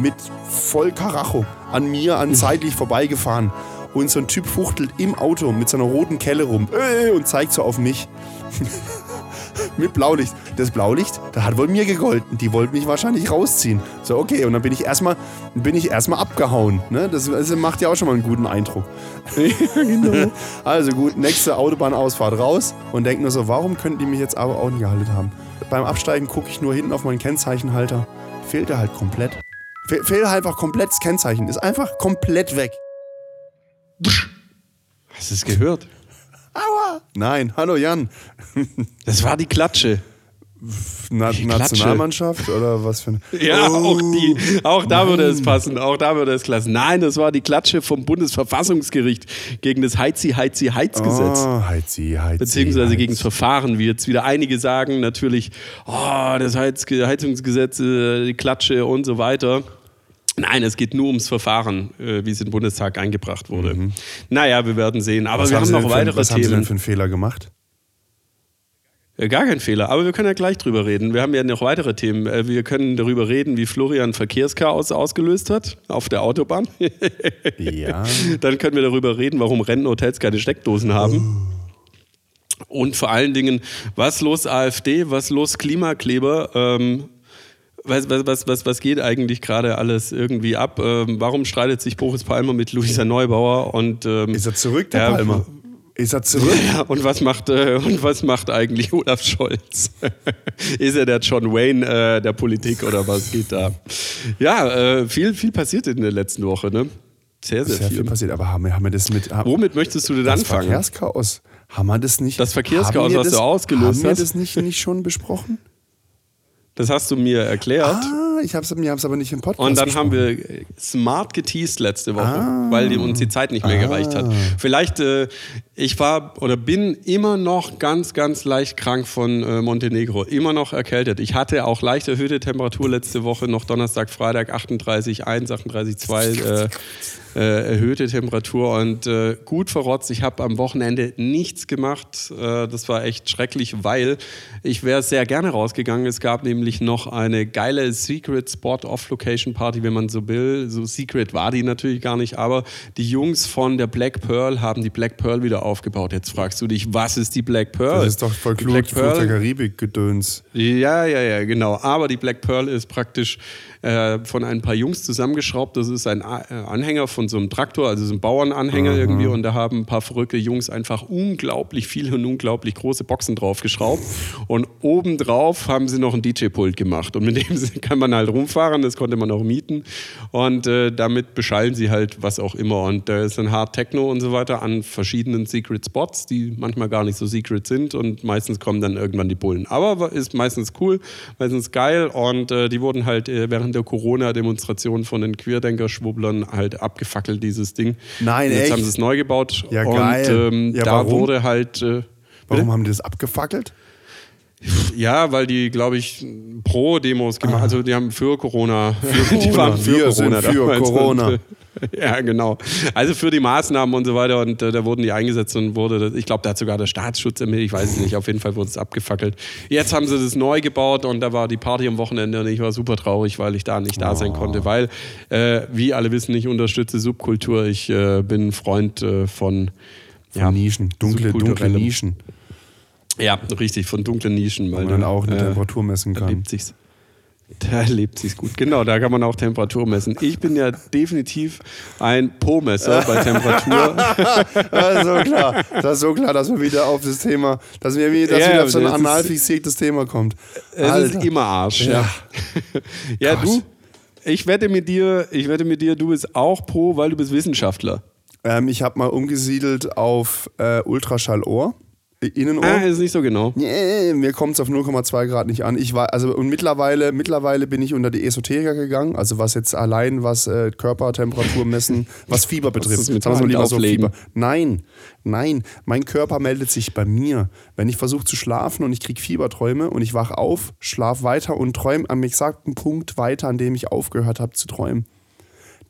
mit voll Karacho an mir an seitlich vorbeigefahren. Und so ein Typ fuchtelt im Auto mit so einer roten Kelle rum äh, und zeigt so auf mich. mit Blaulicht. Das Blaulicht, das hat wohl mir gegolten. Die wollten mich wahrscheinlich rausziehen. So, okay, und dann bin ich erstmal bin abgehauen. Ne? Das, das macht ja auch schon mal einen guten Eindruck. Also gut, nächste Autobahnausfahrt raus und denke nur so, warum könnten die mich jetzt aber auch nicht gehalten haben? Beim Absteigen gucke ich nur hinten auf meinen Kennzeichenhalter. Fehlt er halt komplett. Fe fehlt halt einfach komplett das Kennzeichen. Ist einfach komplett weg. Hast du es gehört? Aua! Nein, hallo Jan. Das war die Klatsche. Na Die Nationalmannschaft oder was für eine. Ja, Oh, auch, die, auch da würde es passen, auch da würde es klassen. Nein, das war die Klatsche vom Bundesverfassungsgericht gegen das Heizi-Heizi-Heiz-Gesetz. Oh, Heizi, Heizi. Beziehungsweise Heizi. gegen das Verfahren, wie jetzt wieder einige sagen, natürlich, oh, das Heiz Heizungsgesetz, äh, die Klatsche und so weiter. Nein, es geht nur ums Verfahren, äh, wie es in den Bundestag eingebracht wurde. Naja, wir werden sehen. Aber Mhm. Was wir haben haben Sie noch denn für, weitere Was haben Sie denn Themen. für einen Fehler gemacht? Äh, Gar kein Fehler, aber wir können ja gleich drüber reden. Wir haben ja noch weitere Themen. Äh, Wir können darüber reden, wie Florian Verkehrschaos ausgelöst hat auf der Autobahn. Ja. Dann können wir darüber reden, warum Rennhotels keine Steckdosen haben. Und vor allen Dingen, was los AfD, was los Klimakleber? Ähm, was, was, was, was, was geht eigentlich gerade alles irgendwie ab? Ähm, warum streitet sich Boris Palmer mit Luisa Neubauer? Und, ähm, Ist er zurück, der Ja, Palmer? Ist er zurück? ja, und was macht äh, und was macht eigentlich Olaf Scholz? Ist er der John Wayne äh, der Politik oder was geht da? Ja, äh, viel viel passiert in der letzten Woche, ne? Sehr sehr, Sehr viel viel. passiert, aber haben wir, haben wir das mit. Haben, Womit möchtest du denn das anfangen? Verkehrschaos. Haben wir das nicht? Das Verkehrschaos, was du das, ausgelöst Haben wir hast? das nicht, nicht schon besprochen? Das hast du mir erklärt. Ah, ich habe es mir hab's aber nicht im Podcast Und dann haben besprochen. wir smart geteased letzte Woche, Ah. weil die, uns die Zeit nicht mehr gereicht hat. Vielleicht, äh, ich war oder bin immer noch ganz, ganz leicht krank von äh, Montenegro. Immer noch erkältet. Ich hatte auch leicht erhöhte Temperatur letzte Woche, noch Donnerstag, Freitag 38,1, 38,2 äh, äh, erhöhte Temperatur und äh, gut verrotzt. Ich habe am Wochenende nichts gemacht. Äh, das war echt schrecklich, weil ich wäre sehr gerne rausgegangen. Es gab nämlich noch eine geile Secret Spot Off-Location Party, wenn man so will. So secret war die natürlich gar nicht, aber die Jungs von der Black Pearl haben die Black Pearl wieder aufgebaut. Jetzt fragst du dich, was ist die Black Pearl? Das ist doch voll klug, Black Pearl Karibik-Gedöns. ja, ja, ja, genau. Aber die Black Pearl ist praktisch äh, von ein paar Jungs zusammengeschraubt. Das ist ein äh, Anhänger von so einem Traktor, also so ein Bauernanhänger irgendwie. Und da haben ein paar verrückte Jungs einfach unglaublich viele und unglaublich große Boxen draufgeschraubt. Und obendrauf haben sie noch ein DJ-Pult gemacht. Und mit dem kann man halt rumfahren, das konnte man auch mieten. Und äh, damit beschallen sie halt was auch immer. Und da ist dann Hard Techno und so weiter an verschiedenen Secret Spots, die manchmal gar nicht so secret sind. Und meistens kommen dann irgendwann die Bullen. Aber ist meistens cool, meistens geil. Und äh, die wurden halt äh, während der Corona-Demonstration von den Querdenker-Schwubblern halt abgefackelt, dieses Ding. Nein, Und Jetzt echt? haben sie es neu gebaut. Ja, und geil. ähm, Ja, da warum? wurde halt. Äh, Warum haben die das abgefackelt? ja, weil die, glaube ich, Pro-Demos gemacht Also die haben für Corona. die Corona. waren für Wir Corona. sind für damals. Corona. Und, äh, ja, genau. Also für die Maßnahmen und so weiter. Und äh, da wurden die eingesetzt und wurde, ich glaube, da hat sogar der Staatsschutz ermittelt. Ich weiß es nicht. Auf jeden Fall wurde es abgefackelt. Jetzt haben sie das neu gebaut und da war die Party am Wochenende und ich war super traurig, weil ich da nicht da sein konnte. Weil, äh, wie alle wissen, ich unterstütze Subkultur. Ich äh, bin ein Freund äh, von. Von Nischen, dunkle, dunkle Nischen, Ja, richtig, von dunklen Nischen. wo Weil man dann auch eine äh, Temperatur messen kann. lebt sich's. Da lebt sich's gut. Genau, da kann man auch Temperatur messen. Ich bin ja definitiv ein Po-Messer bei Temperatur. Das ist so klar. Das ist so klar, dass wir wieder auf das Thema, dass wir wieder, dass Ja, wieder auf so ein das ist- anal fixiertes Thema kommt. Es ist Alter. immer Arsch. Ja, ja du, ich wette mit dir, ich wette mit dir, du bist auch Pro, weil du bist Wissenschaftler. Ähm, ich habe mal umgesiedelt auf äh, Ultraschallohr, Innenohr. Ah, ist nicht so genau. Nee, mir kommt es auf 0,2 Grad nicht an. Ich war, also und mittlerweile, mittlerweile bin ich unter die Esoteriker gegangen, also was jetzt allein was äh, Körpertemperatur messen, was Fieber betrifft. ist mit Sagen wir lieber so? Fieber. Nein, nein, mein Körper meldet sich bei mir. Wenn ich versuche zu schlafen und ich kriege Fieberträume und ich wach auf, schlaf weiter und träume am exakten Punkt weiter, an dem ich aufgehört habe zu träumen.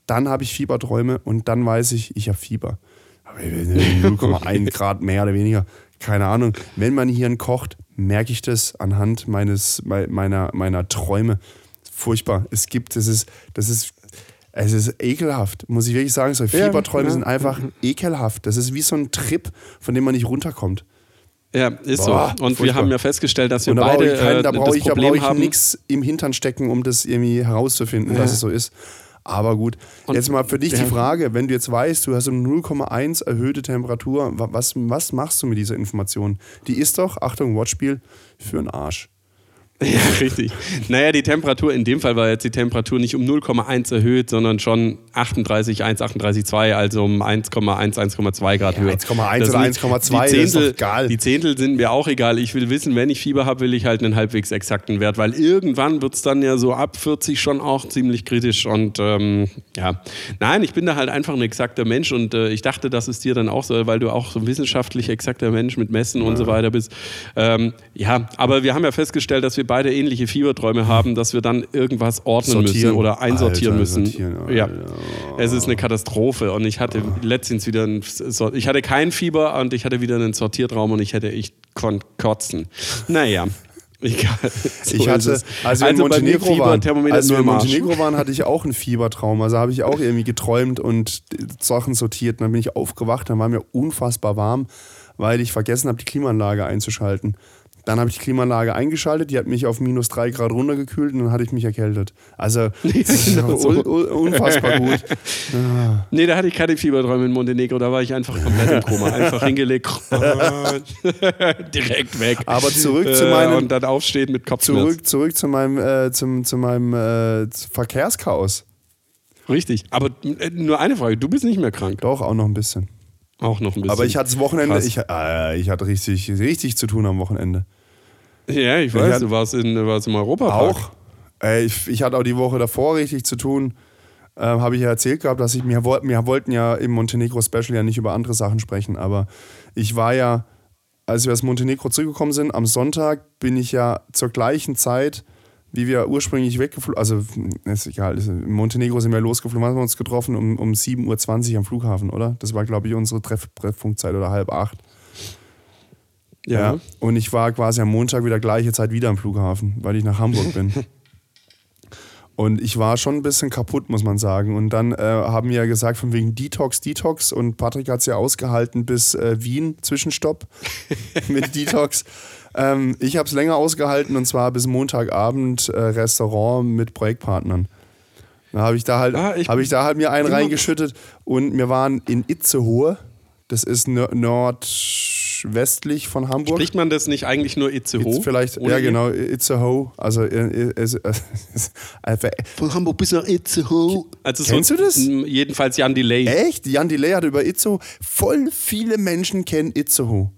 Dann habe ich Fieberträume und dann weiß ich, ich habe Fieber. Aber 0,1 Grad mehr oder weniger. Keine Ahnung. Wenn mein Hirn kocht, merke ich das anhand meines, mei- meiner, meiner Träume. Furchtbar. Es gibt, das ist, das ist Es ist ekelhaft, muss ich wirklich sagen. So Fieberträume ja. sind einfach ekelhaft. Das ist wie so ein Trip, von dem man nicht runterkommt. Ja, ist Boah, so. Und furchtbar. wir haben ja festgestellt, dass wir da beide keinen- äh, da brauche das ich, da Problem brauche ich haben. nichts im Hintern stecken, um das irgendwie herauszufinden, dass es so ist. Aber gut, Und- jetzt mal für dich die Frage, wenn du jetzt weißt, du hast um 0,1 erhöhte Temperatur, wa- was, was machst du mit dieser Information? Die ist doch, Achtung, Wortspiel, für einen Arsch. Ja, richtig. Naja, die Temperatur, in dem Fall war jetzt die Temperatur nicht um 0,1 erhöht, sondern schon 38,1, 38,2, also um 1,1, 1,2 Grad höher. 1,1 Das oder sind- 1,2, die Zehntel, egal. Die Zehntel sind mir auch egal. Ich will wissen, wenn ich Fieber habe, will ich halt einen halbwegs exakten Wert, weil irgendwann wird es dann ja so ab 40 schon auch ziemlich kritisch. Und ähm, ja, nein, ich bin da halt einfach ein exakter Mensch und äh, ich dachte, dass es dir dann auch so, weil du auch so ein wissenschaftlich exakter Mensch mit Messen und so weiter bist. Ähm, ja, aber wir haben ja festgestellt, dass wir beide ähnliche Fieberträume haben, dass wir dann irgendwas ordnen Sortieren. müssen oder einsortieren Alter, müssen. sortieren, ja, Alter. es ist eine Katastrophe und ich hatte letztens wieder ein, ich hatte kein Fieber und ich hatte wieder einen Sortiertraum und ich hätte ich konnte kotzen. Naja. Egal. So ich hatte, als wir in also mir Montenegro Fieber, waren, als wir in Arsch. Montenegro waren, hatte ich auch einen Fiebertraum. Also habe ich auch irgendwie geträumt und Sachen sortiert. Und dann bin ich aufgewacht, dann war mir unfassbar warm, weil ich vergessen habe, die Klimaanlage einzuschalten. Dann habe ich die Klimaanlage eingeschaltet, die hat mich auf minus drei Grad runtergekühlt und dann hatte ich mich erkältet. Also genau so. un, un, unfassbar gut. Nee, da hatte ich keine Fieberträume in Montenegro, da war ich einfach komplett im Koma. Einfach hingelegt, direkt weg. Aber zurück zu Äh, meinem- Und dann aufstehen mit Kopfschmerzen. Zurück, zurück zu meinem, äh, zum, zu meinem äh, Verkehrschaos. Richtig. Aber äh, nur eine Frage, du bist nicht mehr krank. Doch, auch noch ein bisschen. Auch noch ein bisschen. Aber ich hatte das Wochenende, Krass. ich, äh, ich hatte richtig, richtig zu tun am Wochenende. Ja, ich Ich weiß, hatte- du warst, in, warst im Europapark. Auch. Äh, ich, ich hatte auch die Woche davor richtig zu tun. Äh, Habe ich ja erzählt gehabt, dass ich mir, wir wollten ja im Montenegro Special ja nicht über andere Sachen sprechen, aber ich war ja, als wir aus Montenegro zurückgekommen sind, am Sonntag bin ich ja zur gleichen Zeit, wie wir ursprünglich weggeflogen, also ist egal, in Montenegro sind wir losgeflogen, haben wir uns getroffen um, um 7.20 Uhr am Flughafen, oder? Das war, glaube ich, unsere Treff Treffpunktzeit oder halb acht. Ja. Und ich war quasi am Montag wieder gleiche Zeit wieder am Flughafen, weil ich nach Hamburg bin. Und ich war schon ein bisschen kaputt, muss man sagen. Und dann äh, haben wir ja gesagt, von wegen Detox, Detox. Und Patrick hat es ja ausgehalten bis äh, Wien, Zwischenstopp mit Detox. Ähm, ich habe es länger ausgehalten und zwar bis Montagabend äh, Restaurant mit Projektpartnern. Da habe ich da halt, Ah, ich- habe ich da halt mir einen reingeschüttet und wir waren in Itzehoe. Das ist nor- nordwestlich von Hamburg. Spricht man das nicht eigentlich nur Itzehoe? It's vielleicht, Ohne ja genau, Itzehoe. Also, äh, äh, äh, äh, Von Hamburg bis nach Itzehoe. Also Kennst so, du das? Jedenfalls Jan Delay. echt? Jan Delay hat über Itzehoe. Voll viele Menschen kennen Itzehoe.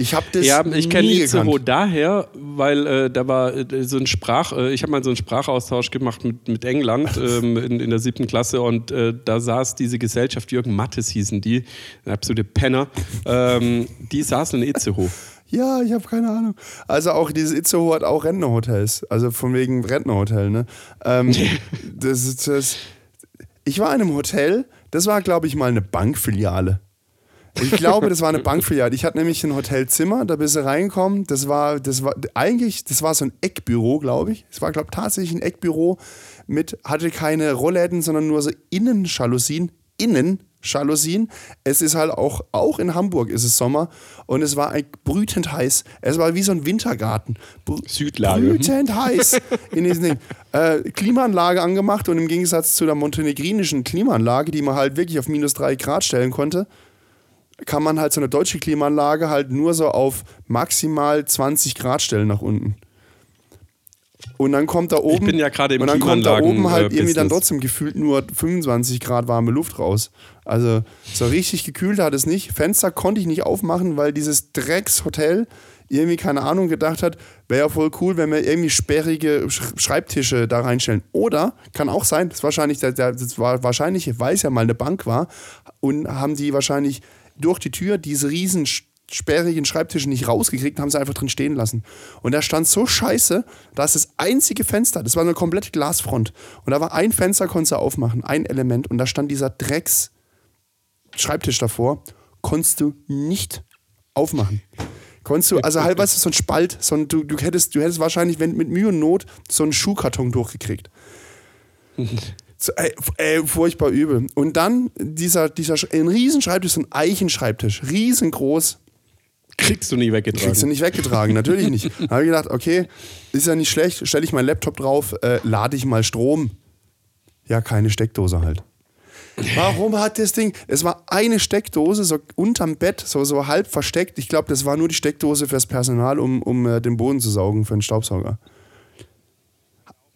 Ich habe das Ja, ich kenne Itzehoe gekannt. daher, weil äh, da war äh, so ein Sprach, äh, ich habe mal so einen Sprachaustausch gemacht mit, mit England ähm, in, in der siebten Klasse und äh, da saß diese Gesellschaft, Jürgen Mattes hießen die, absolute Penner, ähm, die saßen in Itzehoe. Ja, ich habe keine Ahnung. Also auch dieses Itzehoe hat auch Rentnerhotels. Also von wegen Rentnerhotel, ne? Ähm, das ist das. Ich war in einem Hotel, das war, glaube ich, mal eine Bankfiliale. Ich glaube, das war eine Bankfiliale. Ich hatte nämlich ein Hotelzimmer, da bist du reingekommen. Das war, das war eigentlich, das war so ein Eckbüro, glaube ich. Es war, glaube ich, tatsächlich ein Eckbüro mit, hatte keine Rollläden, sondern nur so Innenjalousien. Innenjalousien. Es ist halt auch, auch in Hamburg ist es Sommer und es war brütend heiß. Es war wie so ein Wintergarten. Brü Südlage. Brütend heiß in diesem Ding. Äh, Klimaanlage angemacht und im Gegensatz zu der montenegrinischen Klimaanlage, die man halt wirklich auf minus drei Grad stellen konnte, kann man halt so eine deutsche Klimaanlage halt nur so auf maximal 20 Grad stellen nach unten. Und dann kommt da oben, bin ja gerade im und dann kommt da oben halt äh, irgendwie dann trotzdem gefühlt nur 25 Grad warme Luft raus. Also so richtig gekühlt hat es nicht. Fenster konnte ich nicht aufmachen, weil dieses Dreckshotel irgendwie, keine Ahnung, gedacht hat, wäre ja voll cool, wenn wir irgendwie sperrige Sch- Schreibtische da reinstellen. Oder, kann auch sein, das, ist wahrscheinlich, das war wahrscheinlich, weil es ja mal eine Bank war, und haben die wahrscheinlich durch die Tür diese riesen sperrigen Schreibtische nicht rausgekriegt, haben sie einfach drin stehen lassen. Und da stand so scheiße, dass das einzige Fenster, das war eine komplette Glasfront, und da war ein Fenster, konntest du aufmachen, ein Element, und da stand dieser Drecks Schreibtisch davor, konntest du nicht aufmachen. Konntest du, also halt, weißt du, so ein Spalt, so ein, du, du, hättest, du hättest wahrscheinlich wenn, mit Mühe und Not so einen Schuhkarton durchgekriegt. Ey, ey, furchtbar übel. Und dann dieser, dieser ein Riesenschreibtisch, so ein Eichenschreibtisch, riesengroß. Kriegst du nie weggetragen. Kriegst du nicht weggetragen, natürlich nicht. Da habe ich gedacht, okay, ist ja nicht schlecht, stelle ich meinen Laptop drauf, äh, lade ich mal Strom. Ja, keine Steckdose halt. Warum hat das Ding? Es war eine Steckdose so unterm Bett, so, so halb versteckt. Ich glaube, das war nur die Steckdose fürs Personal, um, um äh, den Boden zu saugen für einen Staubsauger.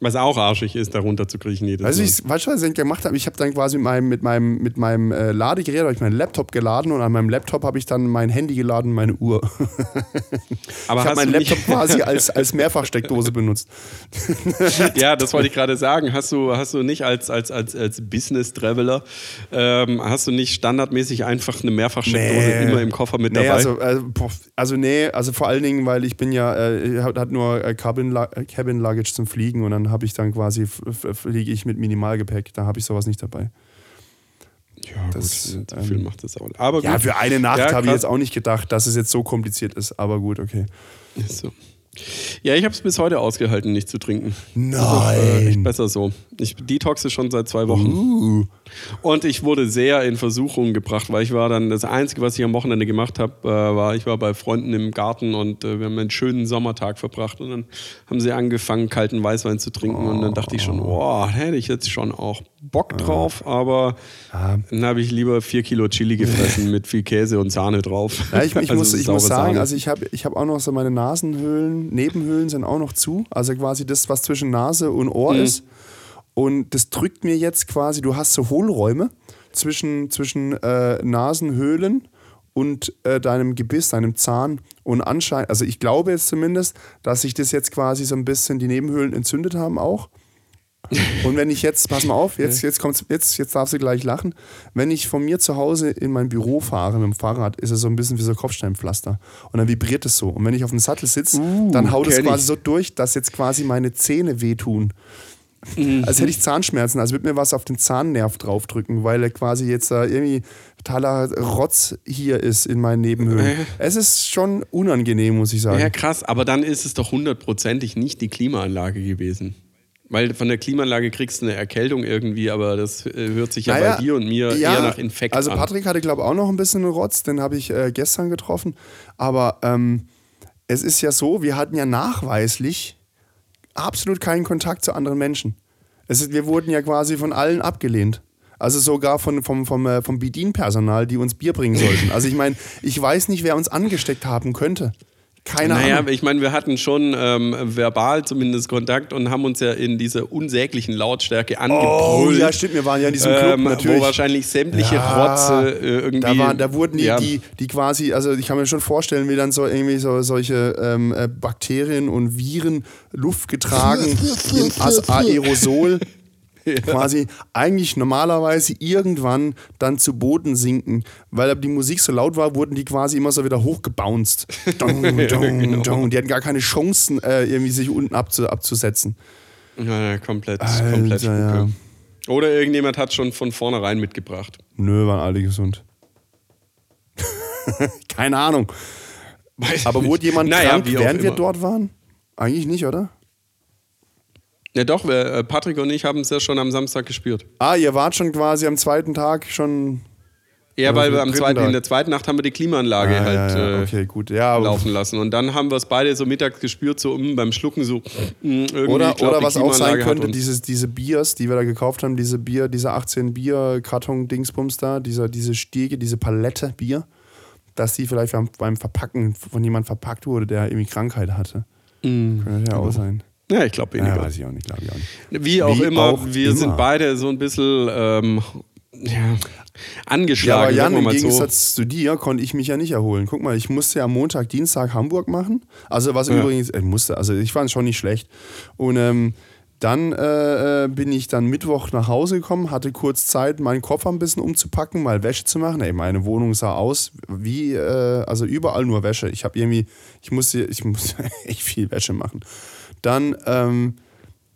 Was auch arschig ist, darunter zu kriechen jedes Also ich, weißt du, was ich gemacht habe? Ich habe dann quasi mit meinem, mit meinem, mit meinem äh, Ladegerät habe ich meinen Laptop geladen und an meinem Laptop habe ich dann mein Handy geladen, und meine Uhr. Aber ich habe meinen Laptop quasi als, als Mehrfachsteckdose benutzt. Ja, das wollte ich gerade sagen. Hast du, hast du nicht als, als, als, als Business-Traveler, ähm, hast du nicht standardmäßig einfach eine Mehrfachsteckdose Nee. immer im Koffer mit Nee, dabei? also, boah, also nee, also vor allen Dingen, weil ich bin ja, äh, hat, nur äh, Cabin, äh, Cabin Luggage zum Fliegen und dann habe ich dann quasi, fliege ich mit Minimalgepäck, da habe ich sowas nicht dabei. ja, das, gut, so viel ähm, macht das auch. Aber gut. Ja, für eine Nacht Ja, habe ich jetzt auch nicht gedacht, dass es jetzt so kompliziert ist, aber gut, okay. Ist so. Ja, ich habe es bis heute ausgehalten, nicht zu trinken. Nein. Äh, echt besser so. Ich detoxe schon seit zwei Wochen. Uh. Und ich wurde sehr in Versuchung gebracht, weil ich war dann, das Einzige, was ich am Wochenende gemacht habe, äh, war, ich war bei Freunden im Garten und äh, wir haben einen schönen Sommertag verbracht und dann haben sie angefangen, kalten Weißwein zu trinken und dann dachte ich schon, boah, hätte ich jetzt schon auch Bock drauf, aber dann habe ich lieber vier Kilo Chili gefressen mit viel Käse und Sahne drauf. Ja, ich, ich, Also muss, ich muss sagen, Sahne. also ich habe ich hab auch noch so meine Nasenhöhlen, Nebenhöhlen sind auch noch zu. Also quasi das, was zwischen Nase und Ohr ist. Und das drückt mir jetzt quasi, du hast so Hohlräume zwischen, zwischen äh, Nasenhöhlen und äh, deinem Gebiss, deinem Zahn. Und anscheinend, also ich glaube jetzt zumindest, dass sich das jetzt quasi so ein bisschen die Nebenhöhlen entzündet haben auch. Und wenn ich jetzt, pass mal auf, jetzt, jetzt kommt's, jetzt, jetzt darfst du gleich lachen. Wenn ich von mir zu Hause in mein Büro fahre mit dem Fahrrad, ist es so ein bisschen wie so Kopfsteinpflaster. Und dann vibriert es so. Und wenn ich auf dem Sattel sitze, dann haut es quasi ich. so durch, dass jetzt quasi meine Zähne wehtun. Als hätte ich Zahnschmerzen, als würde mir was auf den Zahnnerv draufdrücken, weil er quasi jetzt da irgendwie totaler Rotz hier ist in meinen Nebenhöhlen. Es ist schon unangenehm, muss ich sagen. Ja, krass, aber dann ist es doch hundertprozentig nicht die Klimaanlage gewesen. Weil von der Klimaanlage kriegst du eine Erkältung irgendwie, aber das äh, hört sich ja Naja, bei dir und mir ja, eher nach Infekt Also an. Patrick hatte, glaube ich, auch noch ein bisschen Rotz, den habe ich äh, gestern getroffen. Aber ähm, es ist ja so, wir hatten ja nachweislich absolut keinen Kontakt zu anderen Menschen. Es ist, wir wurden ja quasi von allen abgelehnt. Also sogar von, vom, vom, äh, vom Bedienpersonal, die uns Bier bringen sollten. Also ich meine, ich weiß nicht, wer uns angesteckt haben könnte. Keine Naja, Ahnung. ich meine, wir hatten schon ähm, verbal zumindest Kontakt und haben uns ja in dieser unsäglichen Lautstärke Oh, angebrüllt. ja, stimmt, wir waren ja in diesem Club ähm, natürlich. Wo wahrscheinlich sämtliche Ja, Rotze äh, irgendwie. Da, waren, da wurden die, ja, die, die quasi, also ich kann mir schon vorstellen, wie dann so irgendwie so solche ähm, äh, Bakterien und Viren Luft getragen in als Aerosol quasi eigentlich normalerweise irgendwann dann zu Boden sinken. Weil die Musik so laut war, wurden die quasi immer so wieder hochgebounced. Dong, dong, genau. dong. Die hatten gar keine Chancen, äh, irgendwie sich unten abzu, abzusetzen. ja, ja, komplett, Alter, komplett. ja. Oder irgendjemand hat schon von vornherein mitgebracht. Nö, waren alle gesund. Keine Ahnung. Weiß Aber wurde jemand naja, krank, während wir dort waren? Eigentlich nicht, oder? Ja, doch, wir, äh, Patrick und ich haben es ja schon am Samstag gespürt. Ah, ihr wart schon quasi am zweiten Tag schon. Ja, weil wir am zweiten, Tag. in der zweiten Nacht haben wir die Klimaanlage Ah, halt ja, ja, äh, okay, gut. Ja, laufen lassen. Und dann haben wir es beide so mittags gespürt, so mm, beim Schlucken so. mm, irgendwie, Oder, glaub, oder was auch sein könnte, dieses, diese Biers, die wir da gekauft haben, diese Bier, diese 18 Bier-Karton-Dingsbums da, dieser, diese Stiege, diese Palette Bier, dass die vielleicht beim, beim Verpacken von jemand verpackt wurde, der irgendwie Krankheit hatte. Könnte ja auch sein. Ja, ich glaube Ja, weniger. weiß ich auch nicht, glaube ich auch nicht. Wie auch Wie immer, auch wir immer. sind beide so ein bisschen ähm, ja, Ja, angeschlagen. aber Jan, im mal so. Gegensatz zu dir konnte ich mich ja nicht erholen. Guck mal, ich musste ja am Montag, Dienstag Hamburg machen. Also was Ja. übrigens, ich musste, also ich fand es schon nicht schlecht. Und ähm, dann äh, äh, bin ich dann Mittwoch nach Hause gekommen, hatte kurz Zeit, meinen Koffer ein bisschen umzupacken, mal Wäsche zu machen. Ey, meine Wohnung sah aus wie, äh, also überall nur Wäsche. Ich habe irgendwie, ich musste, ich musste echt viel Wäsche machen. Dann ähm,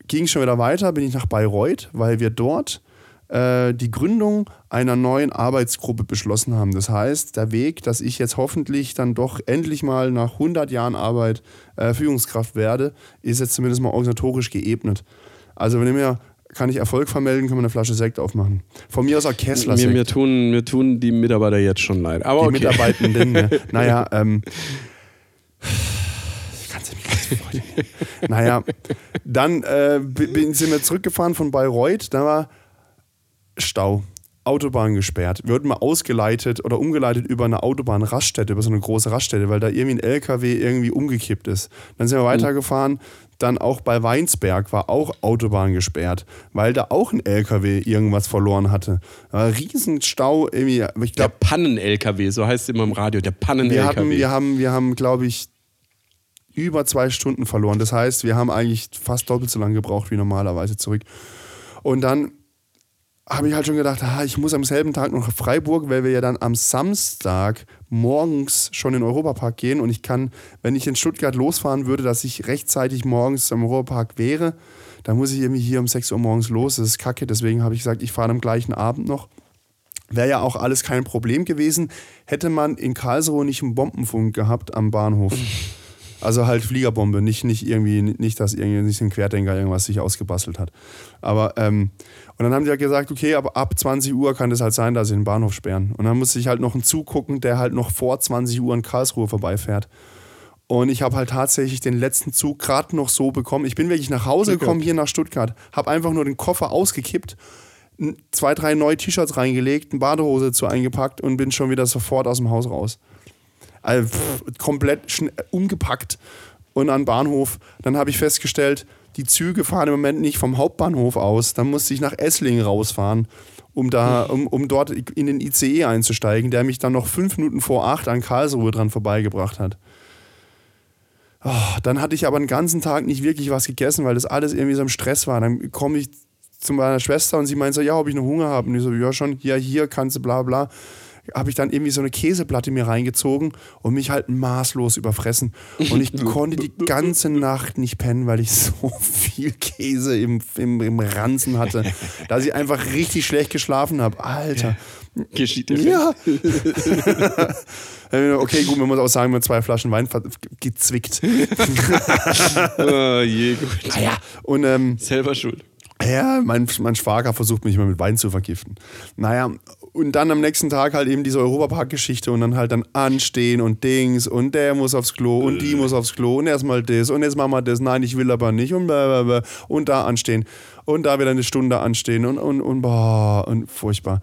ging es schon wieder weiter, bin ich nach Bayreuth, weil wir dort äh, die Gründung einer neuen Arbeitsgruppe beschlossen haben. Das heißt, der Weg, dass ich jetzt hoffentlich dann doch endlich mal nach 100 Jahren Arbeit äh, Führungskraft werde, ist jetzt zumindest mal organisatorisch geebnet. Also wenn ihr mir kann ich Erfolg vermelden, können wir eine Flasche Sekt aufmachen. Von mir aus auch Kessler Mir, mir, tun, mir tun die Mitarbeiter jetzt schon leid. Aber die okay. Mitarbeitenden. ja. Naja, ähm. Ich kann es nicht ganz freuen. Naja, dann äh, bin, sind wir zurückgefahren von Bayreuth. Da war Stau. Autobahn gesperrt. Wir wurden mal ausgeleitet oder umgeleitet über eine Autobahnraststätte, über so eine große Raststätte, weil da irgendwie ein LKW irgendwie umgekippt ist. Dann sind wir weitergefahren. Dann auch bei Weinsberg war auch Autobahn gesperrt, weil da auch ein LKW irgendwas verloren hatte. War Riesenstau irgendwie. Ich Der glaube, Pannen-LKW, so heißt es immer im Radio, der wir, Pannen-LKW. hatten, wir haben, wir haben glaube ich, über zwei Stunden verloren. Das heißt, wir haben eigentlich fast doppelt so lange gebraucht wie normalerweise zurück. Und dann habe ich halt schon gedacht, ah, ich muss am selben Tag noch nach Freiburg, weil wir ja dann am Samstag morgens schon in den Europapark gehen und ich kann, wenn ich in Stuttgart losfahren würde, dass ich rechtzeitig morgens am Europapark wäre, dann muss ich irgendwie hier um 6 Uhr morgens los. Das ist kacke, deswegen habe ich gesagt, ich fahre am gleichen Abend noch. Wäre ja auch alles kein Problem gewesen, hätte man in Karlsruhe nicht einen Bombenfunk gehabt am Bahnhof. Also halt Fliegerbombe, nicht, nicht irgendwie, nicht, dass irgendwie nicht ein Querdenker irgendwas sich ausgebastelt hat. Aber, ähm, und dann haben die halt gesagt, okay, aber ab 20 Uhr kann es halt sein, dass sie den Bahnhof sperren. Und dann musste ich halt noch einen Zug gucken, der halt noch vor 20 Uhr in Karlsruhe vorbeifährt. Und ich habe halt tatsächlich den letzten Zug gerade noch so bekommen. Ich bin wirklich nach Hause gekommen hier nach Stuttgart, habe einfach nur den Koffer ausgekippt, zwei, drei neue T-Shirts reingelegt, eine Badehose zu eingepackt und bin schon wieder sofort aus dem Haus raus. Also, pff, komplett schn- umgepackt und an den Bahnhof. Dann habe ich festgestellt, die Züge fahren im Moment nicht vom Hauptbahnhof aus. Dann musste ich nach Esslingen rausfahren, um, da, um, um dort in den ICE einzusteigen, der mich dann noch fünf Minuten vor acht an Karlsruhe dran vorbeigebracht hat. Oh, dann hatte ich aber den ganzen Tag nicht wirklich was gegessen, weil das alles irgendwie so im Stress war. Dann komme ich zu meiner Schwester und sie meint so, ja, ob ich noch Hunger habe. Und ich so, ja schon, ja, hier kannst du bla bla. Habe ich dann irgendwie so eine Käseplatte mir reingezogen und mich halt maßlos überfressen. Und ich konnte die ganze Nacht nicht pennen, weil ich so viel Käse im, im, im Ranzen hatte, dass ich einfach richtig schlecht geschlafen habe. Alter. Geschieht dir Ja. Okay, gut, man muss auch sagen, mit zwei Flaschen Wein gezwickt. Oh, je, gut. Naja. Und ähm, Selber schuld. ja, mein, mein Schwager versucht mich immer mit Wein zu vergiften. Naja, und dann am nächsten Tag halt eben diese Europapark-Geschichte und dann halt dann anstehen und Dings und der muss aufs Klo und die muss aufs Klo und erstmal das und jetzt machen wir das, nein, ich will aber nicht und blablabla. und da anstehen und da wieder eine Stunde anstehen und, und, und, boah, und furchtbar.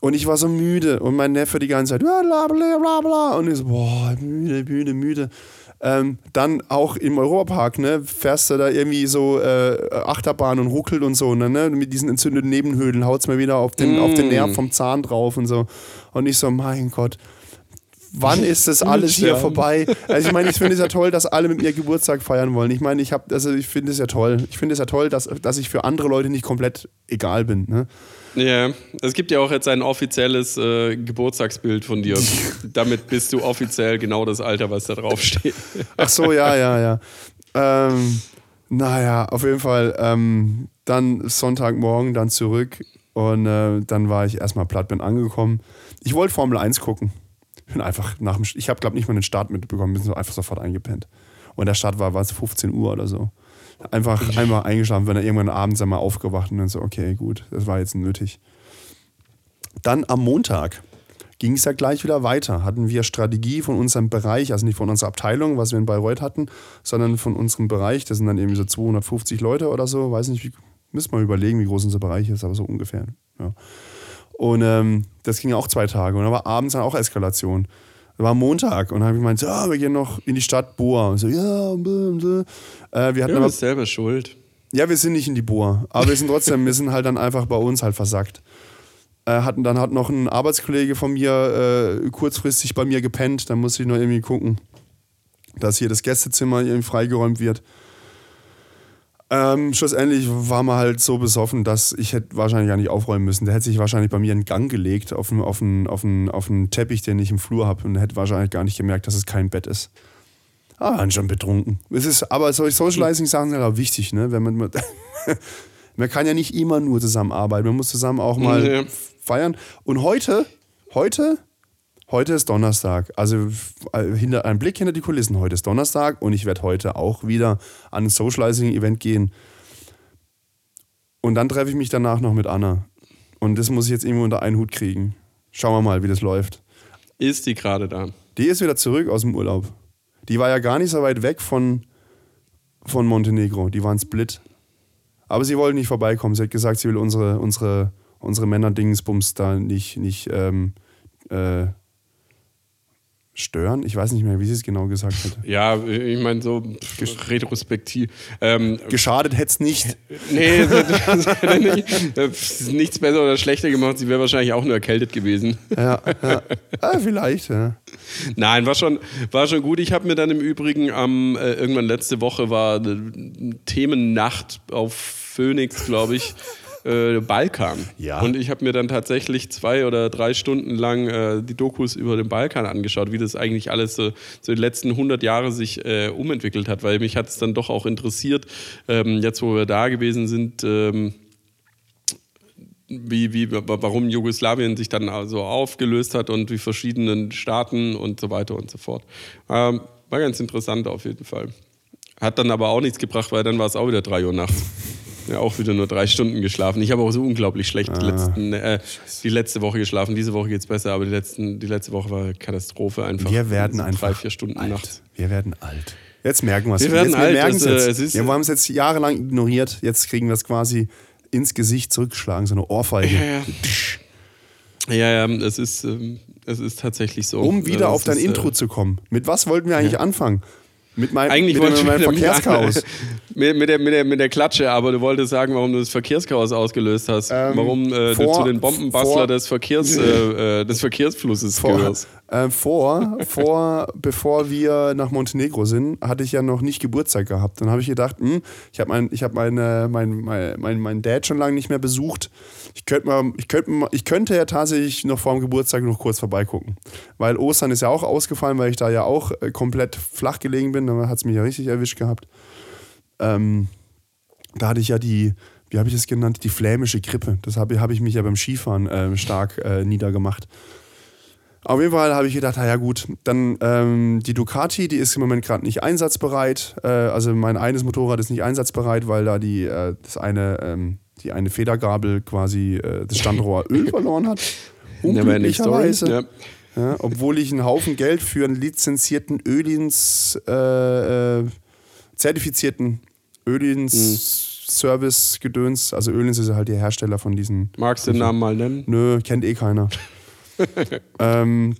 Und ich war so müde und mein Neffe die ganze Zeit, bla bla bla bla. Und ich so, boah, müde, müde, müde. Ähm, dann auch im Europapark, ne, fährst du da irgendwie so äh, Achterbahn und ruckelt und so, ne, ne, mit diesen entzündeten Nebenhöhlen haut's mir wieder auf den, auf den Nerv vom Zahn drauf und so. Und ich so, mein Gott, wann ist das alles hier vorbei? Also ich meine, ich finde es ja toll, dass alle mit mir Geburtstag feiern wollen. Ich meine, ich habe, also ich finde es ja toll. Ich finde es ja toll, dass, dass ich für andere Leute nicht komplett egal bin. Ne? Ja, es gibt ja auch jetzt ein offizielles äh, Geburtstagsbild von dir. Damit bist du offiziell genau das Alter, was da drauf steht. Ach so, ja, ja, ja. Ähm, naja, auf jeden Fall. Ähm, dann Sonntagmorgen, dann zurück und äh, dann war ich erstmal platt, bin angekommen. Ich wollte Formel 1 gucken. Bin einfach nach dem, ich habe glaube nicht mal den Start mitbekommen, bin so einfach sofort eingepennt. Und der Start war, war es 15 Uhr oder so. Einfach einmal eingeschlafen, wenn er irgendwann abends einmal aufgewacht und dann so, okay, gut, das war jetzt nötig. Dann am Montag ging es ja gleich wieder weiter. Hatten wir Strategie von unserem Bereich, also nicht von unserer Abteilung, was wir in Bayreuth hatten, sondern von unserem Bereich. Das sind dann eben so 250 Leute oder so. Weiß nicht, wie, müssen wir überlegen, wie groß unser Bereich ist, aber so ungefähr. Ja. Und ähm, das ging auch zwei Tage. Und da war abends dann auch Eskalation. Da war Montag und dann habe ich gemeint, so, ja, wir gehen noch in die Stadt Boa. Und so, ja, bläh, bläh. Äh, wir hatten Du aber selber schuld. ja, wir sind nicht in die Bohr, aber wir sind trotzdem, wir sind halt dann einfach bei uns halt versackt. Äh, hatten dann hat noch ein Arbeitskollege von mir äh, kurzfristig bei mir gepennt, dann musste ich noch irgendwie gucken, dass hier das Gästezimmer irgendwie freigeräumt wird. Ähm, schlussendlich war man halt so besoffen, dass ich hätte wahrscheinlich gar nicht aufräumen müssen. Der hätte sich wahrscheinlich bei mir in Gang gelegt auf einen, auf einen, auf einen, auf einen Teppich, den ich im Flur habe und hätte wahrscheinlich gar nicht gemerkt, dass es kein Bett ist. Aber waren schon betrunken. Es ist, aber solche Socializing-Sachen sind auch wichtig, ne? Wenn man, man kann ja nicht immer nur zusammenarbeiten. Man muss zusammen auch mal Ja. feiern. Und heute, heute, heute ist Donnerstag. Also äh, hinter, ein Blick hinter die Kulissen. Heute ist Donnerstag und ich werde heute auch wieder an ein Socializing-Event gehen. Und dann treffe ich mich danach noch mit Anna. Und das muss ich jetzt irgendwo unter einen Hut kriegen. Schauen wir mal, wie das läuft. Ist die gerade da? Die ist wieder zurück aus dem Urlaub. Die war ja gar nicht so weit weg von, von Montenegro. Die war in Split. Aber sie wollte nicht vorbeikommen. Sie hat gesagt, sie will unsere, unsere, unsere Männer-Dingsbums da nicht, nicht ähm, äh, stören. Ich weiß nicht mehr, wie sie es genau gesagt hat. Ja, ich meine, so pff, retrospektiv. Ähm, Geschadet hätte es nicht. nee, das nicht, das ist nichts besser oder schlechter gemacht. Sie wäre wahrscheinlich auch nur erkältet gewesen. Ja, ja. Ah, vielleicht, ja. Nein, war schon, war schon gut. Ich habe mir dann im Übrigen am, äh, irgendwann letzte Woche war eine Themennacht auf Phoenix, glaube ich. Äh, Balkan. Ja. Und ich habe mir dann tatsächlich zwei oder drei Stunden lang äh, die Dokus über den Balkan angeschaut, wie das eigentlich alles so, so die letzten 100 Jahre sich äh, umentwickelt hat, weil mich hat es dann doch auch interessiert, ähm, jetzt wo wir da gewesen sind, ähm, wie, wie, warum Jugoslawien sich dann also aufgelöst hat und wie verschiedenen Staaten und so weiter und so fort. Ähm, war ganz interessant auf jeden Fall. Hat dann aber auch nichts gebracht, weil dann war es auch wieder drei Uhr nachts. Ja, auch wieder nur drei Stunden geschlafen. Ich habe auch so unglaublich schlecht die, letzten, äh, die letzte Woche geschlafen. Diese Woche geht es besser, aber die, letzten, die letzte Woche war Katastrophe einfach. Wir werden So einfach Drei, vier Stunden alt. nachts. Wir werden alt. Jetzt merken wir es. Wir werden jetzt, alt, merken's das, äh, jetzt. es ist- wir haben es jetzt jahrelang ignoriert. Jetzt kriegen wir es quasi ins Gesicht zurückgeschlagen, so eine Ohrfeige. Ja, ja. Ja, ja, es ist, ähm, es ist tatsächlich so. Um wieder Also auf es dein ist, Intro äh, zu kommen. Mit was wollten wir eigentlich anfangen? Mit, mein, Eigentlich mit, wollte ich meinem Verkehrschaos. mit, mit, der, mit, der, mit der Klatsche, aber du wolltest sagen, warum du das Verkehrschaos ausgelöst hast. Ähm, warum äh, vor- du zu den Bombenbastler des, Verkehrs, äh, äh, des Verkehrsflusses vor, gehörst. äh, vor, vor, bevor wir nach Montenegro sind, hatte ich ja noch nicht Geburtstag gehabt. Dann habe ich gedacht, hm, ich habe mein, ich hab meine, mein, mein, mein, mein Dad schon lange nicht mehr besucht. Ich könnte, mal, ich, könnte ich könnte ja tatsächlich noch vor dem Geburtstag noch kurz vorbeigucken. Weil Ostern ist ja auch ausgefallen, weil ich da ja auch äh, komplett flach gelegen bin. Da hat es mich ja richtig erwischt gehabt. Ähm, da hatte ich ja die, wie habe ich das genannt, die flämische Grippe. Das habe hab ich mich ja beim Skifahren äh, stark äh, niedergemacht. Auf jeden Fall habe ich gedacht, na ja gut, dann ähm, die Ducati, die ist im Moment gerade nicht einsatzbereit. Äh, also mein eines Motorrad ist nicht einsatzbereit, weil da die, äh, das eine, ähm, die eine Federgabel quasi äh, das Standrohr Öl verloren hat. Unglücklicherweise. Ja. Obwohl ich einen Haufen Geld für einen lizenzierten Ölins, äh, äh, zertifizierten Ölins-Service-Gedöns, also Ölins ist ja halt der Hersteller von diesen. Magst du den Namen mal nennen? Nö, kennt eh keiner. ähm,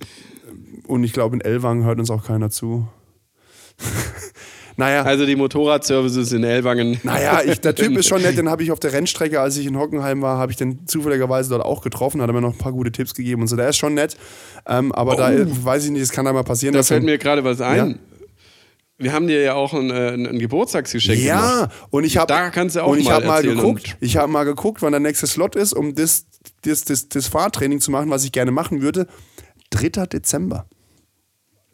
und ich glaube, in Ellwangen hört uns auch keiner zu. Naja, Also die Motorradservices in Ellwangen. naja, ich, der Typ ist schon nett, den habe ich auf der Rennstrecke, als ich in Hockenheim war, habe ich den zufälligerweise dort auch getroffen, hat er mir noch ein paar gute Tipps gegeben und so. Der ist schon nett, ähm, aber da äh, weiß ich nicht, es kann da mal passieren, Da fällt mir gerade was ein. Ja. Wir haben dir ja auch ein, äh, ein, ein Geburtstagsgeschenk gemacht. Ja, und ich habe Da kannst du auch und ich mal habe mal geguckt, ich habe mal geguckt, wann der nächste Slot ist, um das, das, das, das Fahrtraining zu machen, was ich gerne machen würde. 3. Dezember.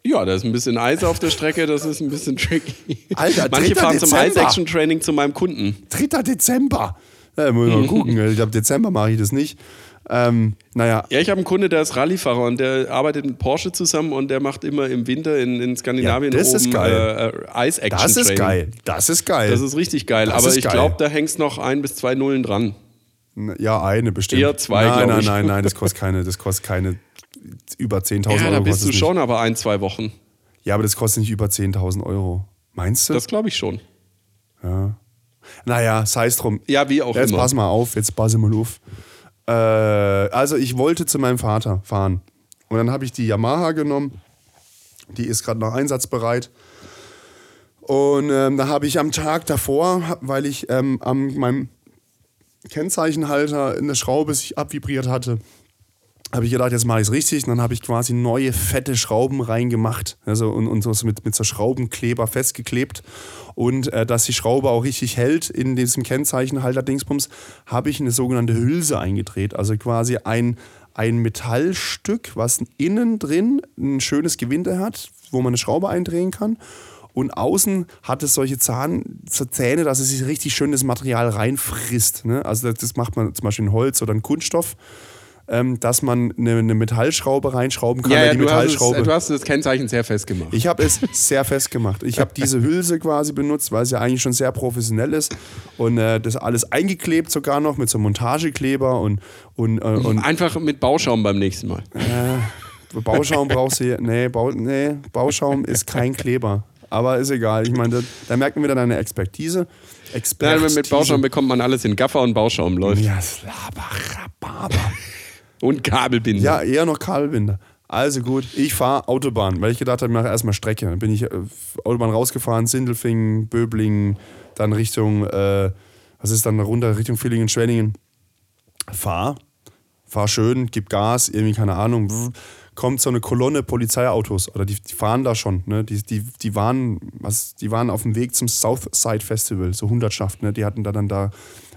Ja, da ist ein bisschen Eis auf der Strecke, das ist ein bisschen tricky. Alter, Manche 3. fahren zum Dezember. Ice-Action-Training zu meinem Kunden. 3. Dezember. Ja, muss ich mal gucken. Ich glaube, Dezember mache ich das nicht. Ähm, naja, Ja, ich habe einen Kunde, der ist Rallyefahrer und der arbeitet mit Porsche zusammen und der macht immer im Winter in, in Skandinavien Ja, das oben ist geil. äh, äh, Ice-Action-Training. das ist geil. Das ist geil. Das ist richtig geil. Das Aber ich glaube, da hängst noch ein bis zwei Nullen dran. ja, eine bestimmt. Eher zwei, Nein, glaub nein, ich. nein, nein, das kostet keine, das kostet keine über 10.000 Euro. Ja, da bist du schon, aber ein, zwei Wochen. Ja, aber das kostet nicht über 10.000 Euro. Meinst du? Das glaube ich schon. naja, sei es drum. Ja, wie auch Jetzt immer. pass mal auf, jetzt passe mal auf. Äh, also ich wollte zu meinem Vater fahren. Und dann habe ich die Yamaha genommen. Die ist gerade noch einsatzbereit. Und ähm, da habe ich am Tag davor, weil ich ähm, am meinem Kennzeichenhalter eine Schraube sich abvibriert hatte, habe ich gedacht, jetzt mache ich es richtig. Und dann habe ich quasi neue fette Schrauben reingemacht. Also und, und so mit, mit so Schraubenkleber festgeklebt. Und äh, dass die Schraube auch richtig hält in diesem Kennzeichenhalter-Dingsbums, habe ich eine sogenannte Hülse eingedreht. Also quasi ein, ein Metallstück, was innen drin ein schönes Gewinde hat, wo man eine Schraube eindrehen kann. Und außen hat es solche Zahn, Zähne, dass es sich richtig schön das Material reinfrisst. Ne? Also das macht man zum Beispiel in Holz oder in Kunststoff ähm, dass man eine, eine Metallschraube reinschrauben kann. Ja, ja die du, hast Metallschraube. es, du hast das Kennzeichen sehr fest gemacht. Ich habe es sehr fest gemacht. Ich habe diese Hülse quasi benutzt, weil es ja eigentlich schon sehr professionell ist und äh, das alles eingeklebt sogar noch mit so einem Montagekleber und, und, äh, und Einfach mit Bauschaum beim nächsten Mal. Bauschaum brauchst du hier. Nee, Bau, nee, Bauschaum ist kein Kleber. Aber ist egal. Ich meine, da, da merkt man wieder deine Expertise. Expertise. mit Bauschaum bekommt man alles in Gaffer und Bauschaum läuft. Ja, Slabarababa. Und Kabelbinder. Ja, eher noch Kabelbinder. Also gut, ich fahre Autobahn, weil ich gedacht habe, ich mache erstmal Strecke. Dann bin ich äh, Autobahn rausgefahren, Sindelfingen, Böblingen, dann Richtung, äh, was ist dann runter, Richtung Villingen, Schwenningen. Fahr, fahr schön, gib Gas, irgendwie, keine Ahnung. Kommt so eine Kolonne Polizeiautos, oder die, die fahren da schon, ne? Die, die, die, waren, was, die waren auf dem Weg zum Southside Festival, so Hundertschaft, ne? Die hatten da dann da,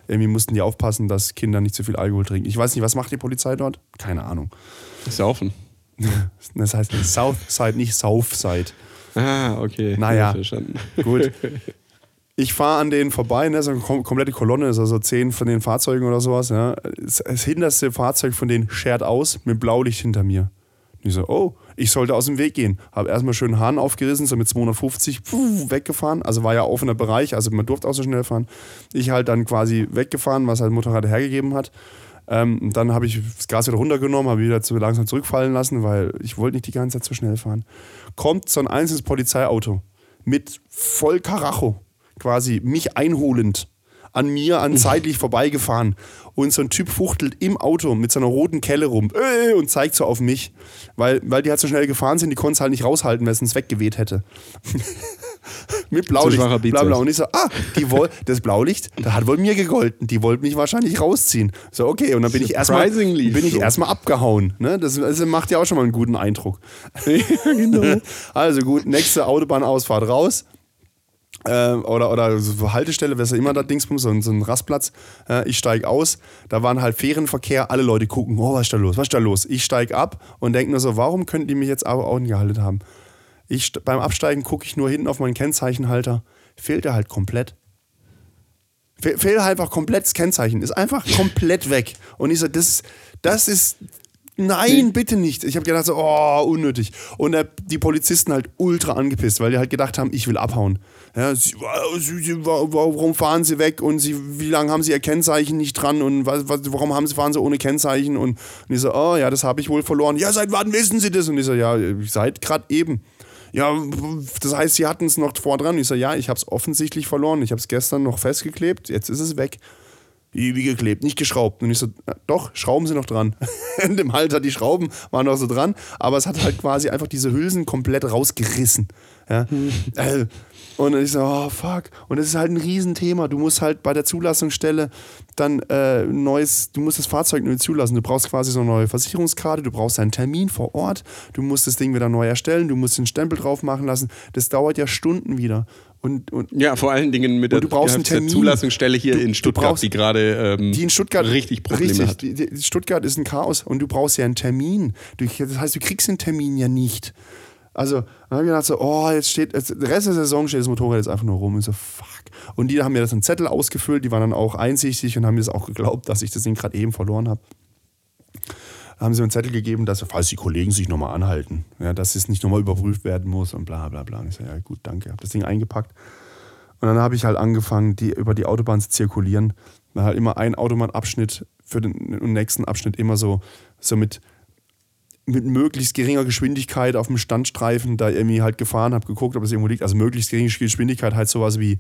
irgendwie mussten die aufpassen, dass Kinder nicht zu viel Alkohol trinken. Ich weiß nicht, was macht die Polizei dort? Keine Ahnung. Saufen. Das heißt Southside, nicht Southside. Ah, okay. Naja. Gut. Ich fahre an denen vorbei, ne, so eine kom komplette Kolonne, ist also zehn von den Fahrzeugen oder sowas. Ja. Das, das hinterste Fahrzeug von denen schert aus mit Blaulicht hinter mir. Und ich so, oh, ich sollte aus dem Weg gehen. Habe erstmal schön Hahn aufgerissen, so mit 250 pfuh, weggefahren. Also war ja offener Bereich, also man durfte auch so schnell fahren. Ich halt dann quasi weggefahren, was halt Motorrad hergegeben hat. Ähm, dann habe ich das Gas wieder runtergenommen, habe wieder zu langsam zurückfallen lassen, weil ich wollte nicht die ganze Zeit so schnell fahren. Kommt so ein einzelnes Polizeiauto mit voll Karacho, quasi mich einholend, an mir an seitlich vorbeigefahren. Und so ein Typ fuchtelt im Auto mit so einer roten Kelle rum äh, und zeigt so auf mich, weil, weil die halt so schnell gefahren sind, die konnten es halt nicht raushalten, weil es uns weggeweht hätte. mit Blaulicht. Bla, bla. Und ich so, ah, die woll, das Blaulicht, das hat wohl mir gegolten. Die wollten mich wahrscheinlich rausziehen. So, okay. Und dann bin ich erstmal bin ich so. erstmal abgehauen. Ne? Das, das macht ja auch schon mal einen guten Eindruck. genau. Also gut, nächste Autobahnausfahrt raus. Äh, oder, oder so Haltestelle, was ja immer da Dingsbums, so, so ein Rastplatz. Äh, ich steige aus, da waren halt Fährenverkehr, alle Leute gucken, oh, was ist da los, was ist da los? Ich steige ab und denke nur so, warum könnten die mich jetzt aber auch gehalten haben? Ich, beim Absteigen gucke ich nur hinten auf meinen Kennzeichenhalter, fehlt er halt komplett. Fe fehlt halt einfach komplett das Kennzeichen, ist einfach komplett weg. Und ich so, das, das ist, nein, bitte nicht. Ich habe gedacht so, oh, unnötig. Und der, die Polizisten halt ultra angepisst, weil die halt gedacht haben, ich will abhauen. Ja, sie, sie, warum fahren sie weg und sie, wie lange haben sie ihr Kennzeichen nicht dran und was, was, warum haben sie, fahren sie ohne Kennzeichen? Und, und ich so, oh ja, das habe ich wohl verloren. Ja, seit wann wissen sie das? Und ich so, ja, seit gerade eben. Ja, das heißt, sie hatten es noch vor dran. Ich so, ja, ich habe es offensichtlich verloren. Ich habe es gestern noch festgeklebt, jetzt ist es weg. Wie, geklebt, nicht geschraubt. Und ich so, "Ja, doch, Schrauben sind noch dran. In dem Halter, die Schrauben waren noch so dran, aber es hat halt quasi einfach diese Hülsen komplett rausgerissen. Ja? Äh, Und ich so, oh fuck. Und das ist halt ein Riesenthema. Du musst halt bei der Zulassungsstelle dann äh, neues, du musst das Fahrzeug neu zulassen. Du brauchst quasi so eine neue Versicherungskarte, du brauchst einen Termin vor Ort, du musst das Ding wieder neu erstellen, du musst den Stempel drauf machen lassen. Das dauert ja Stunden wieder. Und, und Ja, vor allen Dingen mit der, du brauchst einen Termin. Zulassungsstelle hier Du- in Stuttgart, brauchst- die gerade ähm, die in Stuttgart richtig Probleme richtig, hat. Die, die, Stuttgart ist ein Chaos und du brauchst ja einen Termin. Du, das heißt, du kriegst den Termin ja nicht. Also, dann habe ich gedacht so, oh, jetzt steht, jetzt, der Rest der Saison steht das Motorrad jetzt einfach nur rum. Und so, fuck. Und die haben mir das einen Zettel ausgefüllt, die waren dann auch einsichtig und haben mir das auch geglaubt, dass ich das Ding gerade eben verloren habe. Da haben sie mir einen Zettel gegeben, dass, falls die Kollegen sich nochmal anhalten, ja, dass es nicht nochmal überprüft werden muss und bla bla bla. Und ich so, ja gut, danke. Habe das Ding eingepackt. Und dann habe ich halt angefangen, die, über die Autobahn zu zirkulieren. Dann halt immer ein Autobahnabschnitt für den, den nächsten Abschnitt immer so, so mit, mit möglichst geringer Geschwindigkeit auf dem Standstreifen da irgendwie halt gefahren, habe geguckt, ob es irgendwo liegt. Also möglichst geringe Geschwindigkeit, halt sowas wie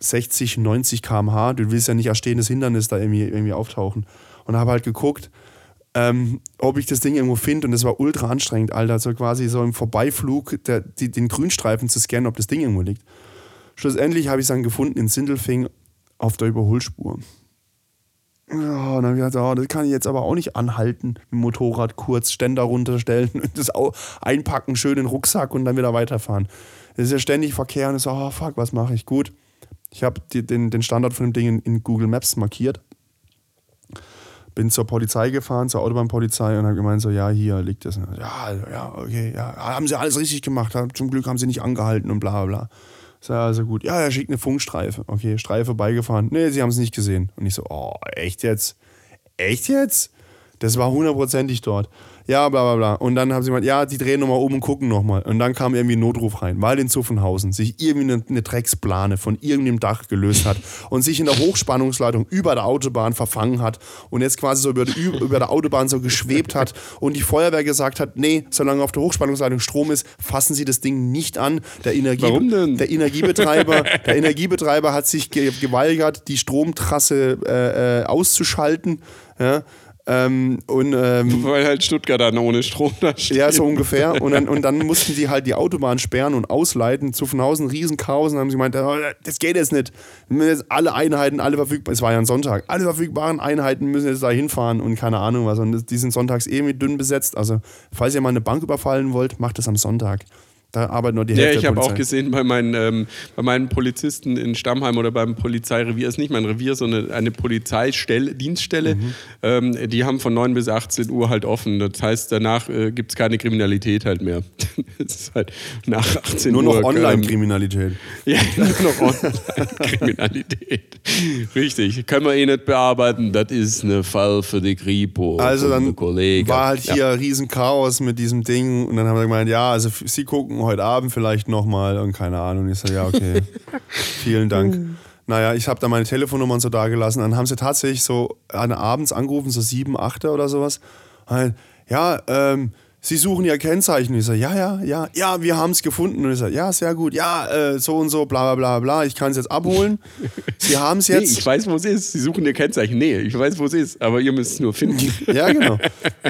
60, 90 km/h. Du willst ja nicht als stehendes Hindernis da irgendwie, irgendwie auftauchen. Und habe halt geguckt, ähm, ob ich das Ding irgendwo finde. Und das war ultra anstrengend, Alter. So quasi so im Vorbeiflug der, die, den Grünstreifen zu scannen, ob das Ding irgendwo liegt. Schlussendlich habe ich es dann gefunden in Sindelfing auf der Überholspur. Ja, und dann habe ich gedacht, oh, das kann ich jetzt aber auch nicht anhalten. Mit dem Motorrad kurz Ständer runterstellen und das einpacken, schön in den Rucksack und dann wieder weiterfahren. Das ist ja ständig Verkehr und ich so, oh fuck, was mache ich? Gut. Ich habe den, den Standort von dem Ding in, in Google Maps markiert. Bin zur Polizei gefahren, zur Autobahnpolizei und habe gemeint, so, ja, hier liegt das. Ja, ja, okay, ja, haben sie alles richtig gemacht. Zum Glück haben sie nicht angehalten und bla bla. So, also gut. Ja, er schickt eine Funkstreife. Okay, Streife vorbeigefahren. Nee, sie haben es nicht gesehen. Und ich so, oh, echt jetzt? Echt jetzt? Das war hundertprozentig dort. Ja, bla bla bla. Und dann haben sie gesagt, ja, die drehen nochmal um und gucken nochmal. Und dann kam irgendwie ein Notruf rein, weil in Zuffenhausen sich irgendwie eine, eine Drecksplane von irgendeinem Dach gelöst hat und sich in der Hochspannungsleitung über der Autobahn verfangen hat und jetzt quasi so über, über der Autobahn so geschwebt hat und die Feuerwehr gesagt hat, nee, solange auf der Hochspannungsleitung Strom ist, fassen Sie das Ding nicht an. Der, Energie, Warum denn? der Energiebetreiber, der Energiebetreiber hat sich ge geweigert, die Stromtrasse äh, äh, auszuschalten. Ja, ähm, und, ähm, Weil halt Stuttgart dann ohne Strom da steht. ja, so ungefähr. Und dann, und dann mussten sie halt die Autobahn sperren und ausleiten. Zuffenhausen, Riesenchaos. Und dann haben sie gemeint, oh, das geht jetzt nicht. Wir müssen jetzt alle Einheiten, alle verfügbar, es war ja ein Sonntag, alle verfügbaren Einheiten müssen jetzt da hinfahren und keine Ahnung was. Und die sind sonntags eh mit dünn besetzt. Also, falls ihr mal eine Bank überfallen wollt, macht das am Sonntag. Da arbeitet nur die Ja, Hälfte ich der habe auch gesehen bei meinen, ähm, bei meinen Polizisten in Stammheim oder beim Polizeirevier, ist nicht mein Revier, sondern eine Polizeistelle, Dienststelle. Mhm. Ähm, die haben von 9 bis 18 Uhr halt offen. Das heißt, danach äh, gibt es keine Kriminalität halt mehr. Es ist halt nach 18 Nur Uhr. noch ähm, Online-Kriminalität. Ja, nur noch Online-Kriminalität. Richtig, können wir eh nicht bearbeiten. Das ist ein Fall für die Kripo. Also dann war halt hier riesen Chaos mit diesem Ding und dann haben wir gemeint, ja, also Sie gucken heute Abend vielleicht nochmal und keine Ahnung. Ich so, ja, okay. Vielen Dank. Naja, ich habe da meine Telefonnummer und so da gelassen. Dann haben sie tatsächlich so an abends angerufen, so sieben, achter oder sowas. Und, ja, ähm, Sie suchen ja Kennzeichen. Ich so, ja, ja, ja, ja, wir haben es gefunden. Und ich so, ja, sehr gut, ja, äh, so und so, bla bla bla bla. Ich kann es jetzt abholen. Sie haben es Nee, jetzt. ich weiß, wo es ist. Sie suchen ihr Kennzeichen. Nee, ich weiß, wo es ist, aber ihr müsst es nur finden. Ja, genau.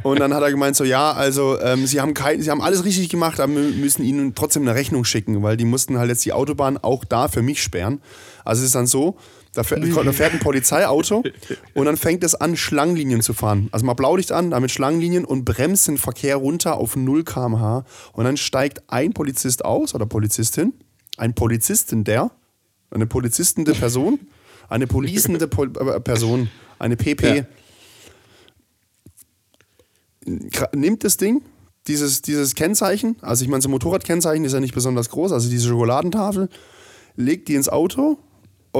Und dann hat er gemeint so, ja, also ähm, sie haben kein, sie haben alles richtig gemacht, aber wir müssen ihnen trotzdem eine Rechnung schicken, weil die mussten halt jetzt die Autobahn auch da für mich sperren. Also es ist dann so, da fährt, da fährt ein Polizeiauto und dann fängt es an, Schlangenlinien zu fahren. Also mal Blaulicht an, damit Schlangenlinien und bremst den Verkehr runter auf 0 km/h. Und dann steigt ein Polizist aus oder Polizistin, ein Polizistin der, eine polizistende Person, eine policende Pol äh, Person, eine PP. Ja. nimmt das Ding, dieses, dieses Kennzeichen, also ich meine, so ein Motorradkennzeichen ist ja nicht besonders groß, also diese Schokoladentafel, legt die ins Auto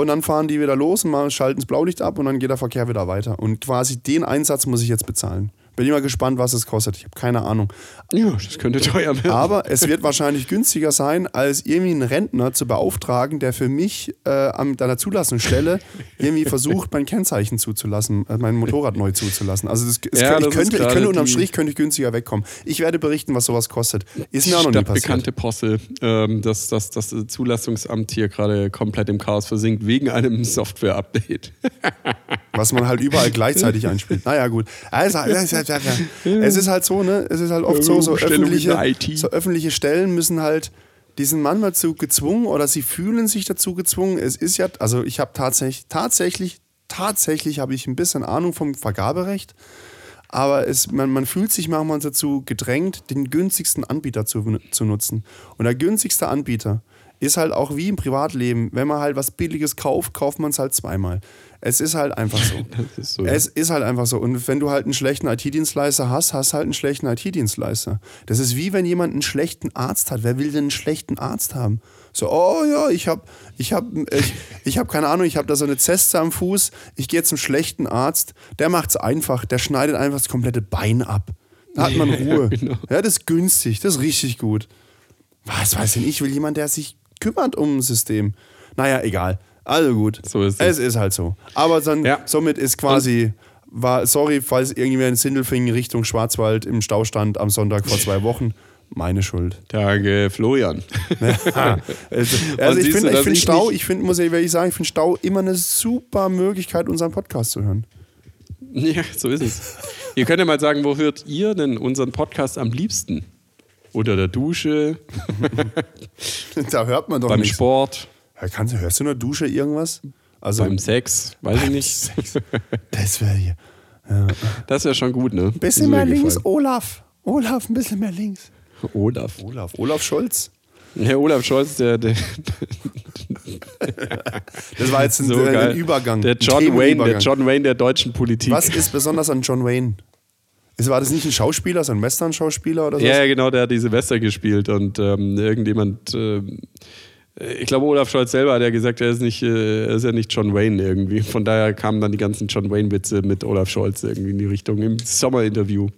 und dann fahren die wieder los und mal schalten das Blaulicht ab und dann geht der Verkehr wieder weiter. Und quasi den Einsatz muss ich jetzt bezahlen. Bin ich mal gespannt, was es kostet. Ich habe keine Ahnung. Ja, das könnte teuer werden. Aber es wird wahrscheinlich günstiger sein, als irgendwie einen Rentner zu beauftragen, der für mich äh, an deiner Zulassungsstelle irgendwie versucht, mein Kennzeichen zuzulassen, äh, mein Motorrad neu zuzulassen. Also das, es, Ja, ich, das könnte, ich könnte unterm Strich könnte ich günstiger wegkommen. Ich werde berichten, was sowas kostet. Ist mir auch noch nie passiert. Stadtbekannte Posse, ähm, dass, dass das Zulassungsamt hier gerade komplett im Chaos versinkt, wegen einem Software-Update. Was man halt überall gleichzeitig einspielt. Naja, gut. Also, es ist halt so, ne? Es ist halt oft so, so öffentliche, so öffentliche Stellen müssen halt, die sind manchmal zu gezwungen oder sie fühlen sich dazu gezwungen. Es ist ja, also ich habe tatsächlich, tatsächlich, tatsächlich habe ich ein bisschen Ahnung vom Vergaberecht. Aber es, man, man fühlt sich manchmal dazu gedrängt, den günstigsten Anbieter zu, zu nutzen. Und der günstigste Anbieter ist halt auch wie im Privatleben. Wenn man halt was Billiges kauft, kauft man es halt zweimal. Es ist halt einfach so. Ist so. Es ist halt einfach so. Und wenn du halt einen schlechten IT-Dienstleister hast, hast halt einen schlechten IT-Dienstleister. Das ist wie wenn jemand einen schlechten Arzt hat. Wer will denn einen schlechten Arzt haben? So, oh ja, ich habe, ich habe, ich, ich habe keine Ahnung, ich habe da so eine Zeste am Fuß. Ich gehe zum schlechten Arzt. Der macht's einfach. Der schneidet einfach das komplette Bein ab. Da hat man Ruhe. genau. Ja, das ist günstig. Das ist richtig gut. Was weiß denn ich? Will jemand, der sich kümmert um ein System. Naja, egal. Also gut. So ist es. es. ist halt so. Aber dann, Ja. somit ist quasi, war, sorry, falls irgendjemand in Sindelfingen Richtung Schwarzwald im Stau stand am Sonntag vor zwei Wochen. Meine Schuld. Danke, Florian. Also, also ich finde find Stau, ich finde, muss ich wirklich sagen, ich finde Stau immer eine super Möglichkeit, unseren Podcast zu hören. Ja, so ist es. ihr könnt ja mal sagen, wo hört ihr denn unseren Podcast am liebsten? Unter der Dusche, da hört man doch beim nichts. Sport, Ja, kannst, hörst du in der Dusche irgendwas? Also, beim Sex, weiß ich nicht. das wäre hier. Das ist ja schon gut, ne? Ein bisschen mehr links, Olaf. Olaf, ein bisschen mehr links. Olaf. Olaf, Olaf Scholz. Herr Olaf Scholz, der, der Das war jetzt ein, so äh, ein Übergang. Der John Wayne, der. John Wayne der deutschen Politik. Was ist besonders an John Wayne? War das nicht ein Schauspieler, so ein Western-Schauspieler oder so? Ja, ja, genau, der hat die Silvester gespielt und ähm, irgendjemand, ähm, Ich glaube, Olaf Scholz selber hat ja gesagt, er ist, nicht, äh, er ist ja nicht John Wayne irgendwie. Von daher kamen dann die ganzen John Wayne-Witze mit Olaf Scholz irgendwie in die Richtung im Sommerinterview.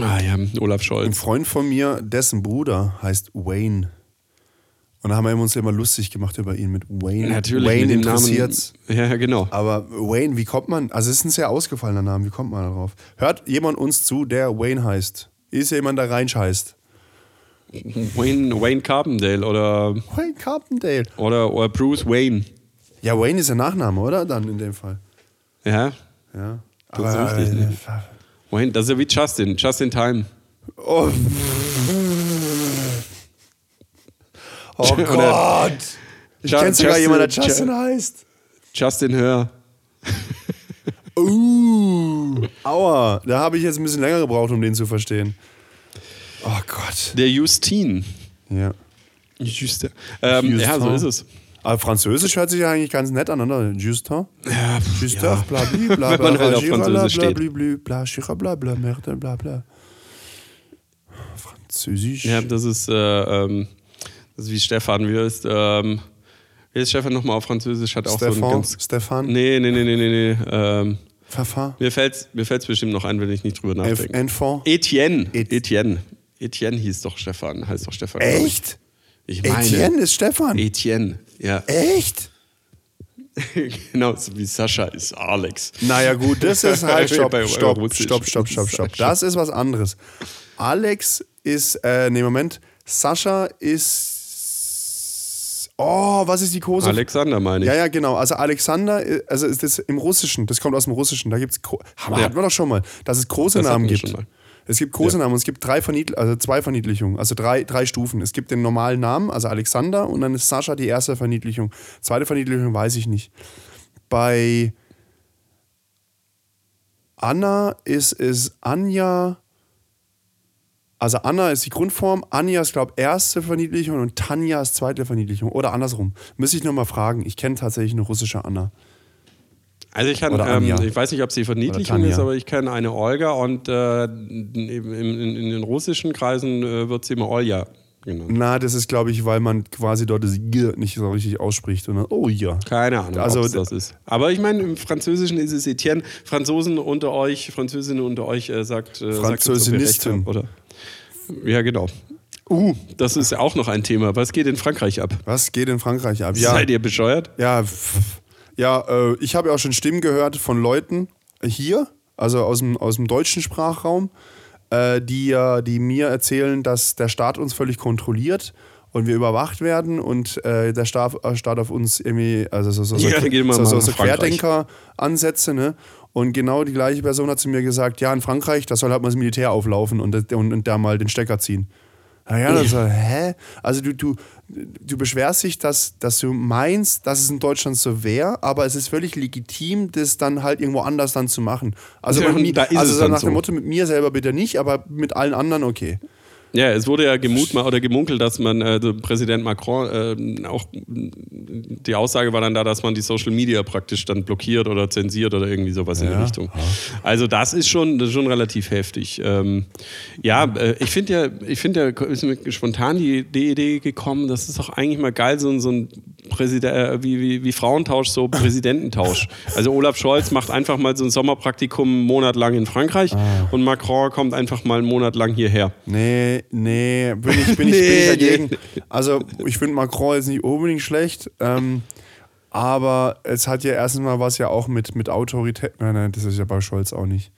Ah ja, Olaf Ein Scholz. Freund von mir, dessen Bruder heißt Wayne. Und da haben wir uns immer lustig gemacht über ihn mit Wayne. Natürlich, Wayne mit dem Namen. Ja, genau. Aber Wayne, wie kommt man? Also es ist ein sehr ausgefallener Name. Wie kommt man darauf? Hört jemand uns zu, der Wayne heißt? Ist jemand, der Reinsch heißt? Wayne, Wayne Carpendale oder, Wayne Carpendale. oder, oder Bruce Wayne. Ja, Wayne ist der Nachname, oder? Dann in dem Fall. Ja, Ja. Das ist richtig, ne? Wayne, das ist ja wie Justin. Justin Time. Oh, oh Gott. Ich Ju- kenne sogar Justin- jemanden, der Ju- Justin heißt. Justin Hör. Uh, aua. Da habe ich jetzt ein bisschen länger gebraucht, um den zu verstehen. Oh Gott. Der Justin. Ja. Justin. Ähm, ja, so Justin. ist es. Aber Französisch hört sich ja eigentlich ganz nett an, oder? Justin? Ja, Justin, ja. bla, bla, bla, Wenn man halt auf bla, Französisch bla, steht. bla, bla, bla, bla, bla, bla, bla. Französisch. Ja, das ist, äh, ähm, das ist wie Stefan. Wie ist, ähm, wie ist Stefan nochmal auf Französisch? Hat auch so Stefan, ganz. Stefan, Nee, nee, nee, nee, nee. nee. Ähm, Pfeffer, mir fällt es mir fällt's bestimmt noch ein, wenn ich nicht drüber nachdenke. Enfant. Etienne. Et- Etienne. Etienne hieß doch Stefan. Heißt doch Stefan. Echt? Ich meine. Etienne ist Stefan. Etienne. Ja. Echt? genau, so wie Sascha ist Alex. Naja, gut, das ist halt. Stopp, stopp, stopp, stopp, stopp, stopp. Das ist was anderes. Alex ist, äh, nee, Moment. Sascha ist. Oh, was ist die Kose? Alexander meine ich. Ja, ja, genau. Also Alexander, äh, also ist das im Russischen, das kommt aus dem Russischen. Da gibt es, Ja. hatten wir doch schon mal, dass es große Das Namen gibt. Es gibt große Namen und es gibt drei Verniedl also zwei Verniedlichungen, also drei, drei Stufen. Es gibt den normalen Namen, also Alexander, und dann ist Sascha die erste Verniedlichung. Zweite Verniedlichung weiß ich nicht. Bei Anna ist es Anja. Also Anna ist die Grundform, Anja ist, glaube ich, erste Verniedlichung und Tanja ist zweite Verniedlichung. Oder andersrum. Müsste ich nochmal fragen. Ich kenne tatsächlich eine russische Anna. Also ich kann, ähm, ich weiß nicht, ob sie Verniedlichung ist, aber ich kenne eine Olga und äh, in, in, in den russischen Kreisen äh, wird sie immer Olja genannt. Na, das ist, glaube ich, weil man quasi dort das G nicht so richtig ausspricht. Und dann, oh ja. Keine Ahnung, Also, das ist. Aber ich meine, im Französischen ist es Etienne. Franzosen unter euch, Französinnen unter euch äh, sagt, äh, sagt recht Französinistin. habt, oder? Ja, genau. Uh, das ist ja auch noch ein Thema. Was geht in Frankreich ab? Was geht in Frankreich ab? Ja, Seid ihr bescheuert? ja, ja äh, ich habe ja auch schon Stimmen gehört von Leuten hier, also aus dem, aus dem deutschen Sprachraum, äh, die, die mir erzählen, dass der Staat uns völlig kontrolliert und wir überwacht werden und äh, der Staat, äh, Staat auf uns irgendwie, also so, so, so, Ja, so, so, so Frankreich. Querdenker-Ansätze, ne? Und genau die gleiche Person hat zu mir gesagt, ja, in Frankreich, da soll halt mal das Militär auflaufen und, und, und da mal den Stecker ziehen. Na ja, dann so, hä? Also du, du, du beschwerst dich, dass, dass du meinst, dass es in Deutschland so wäre, aber es ist völlig legitim, das dann halt irgendwo anders dann zu machen. Also, Ja, mir, also es so dann nach dem. Motto, mit mir selber bitte nicht, aber mit allen anderen okay. Ja, es wurde ja gemutmaßt oder gemunkelt, dass man, äh, der Präsident Macron, äh, auch die Aussage war dann da, dass man die Social Media praktisch dann blockiert oder zensiert oder irgendwie sowas in Ja. die Richtung. Also das ist schon, das ist schon relativ heftig. Ähm, ja, äh, ich finde ja, ich finde ja, ist mir spontan die, die Idee gekommen, das ist doch eigentlich mal geil, so, ein- so ein Präsident, äh, wie, wie, wie Frauentausch, so Präsidententausch. Also Olaf Scholz macht einfach mal so ein Sommerpraktikum einen Monat lang in Frankreich Ah. und Macron kommt einfach mal einen Monat lang hierher. Nee, nee, bin ich, bin ich, bin ich dagegen. nee. Also, ich finde Macron jetzt nicht unbedingt schlecht, ähm, aber es hat ja erstens mal was ja auch mit, mit Autorität. Nein, nein, das ist ja bei Scholz auch nicht.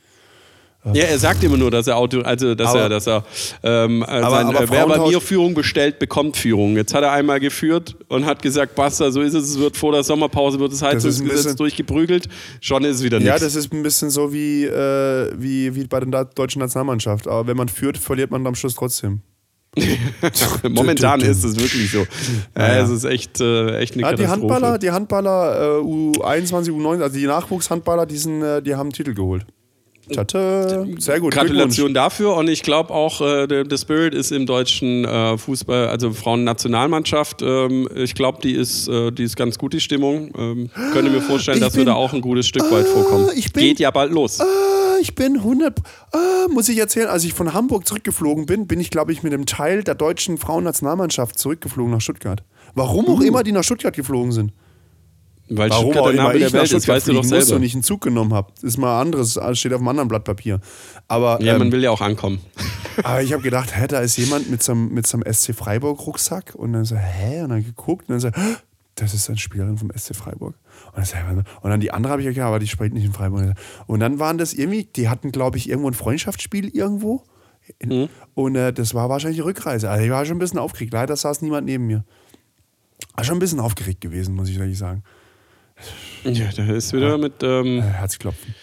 Ja, er sagt immer nur, dass er Auto, also dass Aber- er, dass er, ähm, äh, Aber- sein, aber äh, wer bei mir Führung bestellt, bekommt Führung. Jetzt hat er einmal geführt und hat gesagt, basta, so ist es, es wird vor der Sommerpause wird das Heizungsgesetz bisschen- durchgeprügelt, schon ist es wieder Ja, nichts. das ist ein bisschen so wie, äh, wie, wie bei der deutschen Nationalmannschaft. Aber wenn man führt, verliert man am Schluss trotzdem. Momentan ist es wirklich so. Ja, Ja, ja. es ist echt, äh, echt eine Ja, die Katastrophe. Handballer, die Handballer äh, U21, U19, also die Nachwuchshandballer, die, sind, äh, die haben einen Titel geholt. Tata, sehr gut. Gratulation dafür und ich glaube auch, äh, der, der Spirit ist im deutschen äh, Fußball, also Frauennationalmannschaft. Ähm, ich glaube, die ist, äh, die ist ganz gut, die Stimmung. Ähm, könnte mir vorstellen, Ich dass wir bin- da auch ein gutes Stück weit vorkommen. ich bin- Geht ja bald los. Ah, ich bin 100. Ah, muss ich erzählen, als ich von Hamburg zurückgeflogen bin, bin ich, glaube ich, mit einem Teil der deutschen Frauennationalmannschaft zurückgeflogen nach Stuttgart. Warum auch Uh. immer die nach Stuttgart geflogen sind. Weil Warum Stuttgart auch der Name ich der Welt ist, weißt du doch selber. und ich einen Zug genommen habe. Ist mal anderes, steht auf einem anderen Blatt Papier. Aber, Ja, man ähm, will ja auch ankommen. aber ich habe gedacht, hä, da ist jemand mit so einem, mit so einem SC Freiburg-Rucksack und dann so, hä? Und dann geguckt und dann so, "Hä, das ist eine Spielerin vom SC Freiburg. Und dann, die andere habe ich ja, aber die spielt nicht in Freiburg. Und dann waren das irgendwie, die hatten, glaube ich, irgendwo ein Freundschaftsspiel irgendwo. In, Und äh, das war wahrscheinlich die Rückreise. Also ich war schon ein bisschen aufgeregt. Leider saß niemand neben mir. War schon ein bisschen aufgeregt gewesen, muss ich ehrlich sagen. Ja, da ist wieder mit ähm, Äh, Herzklopfen.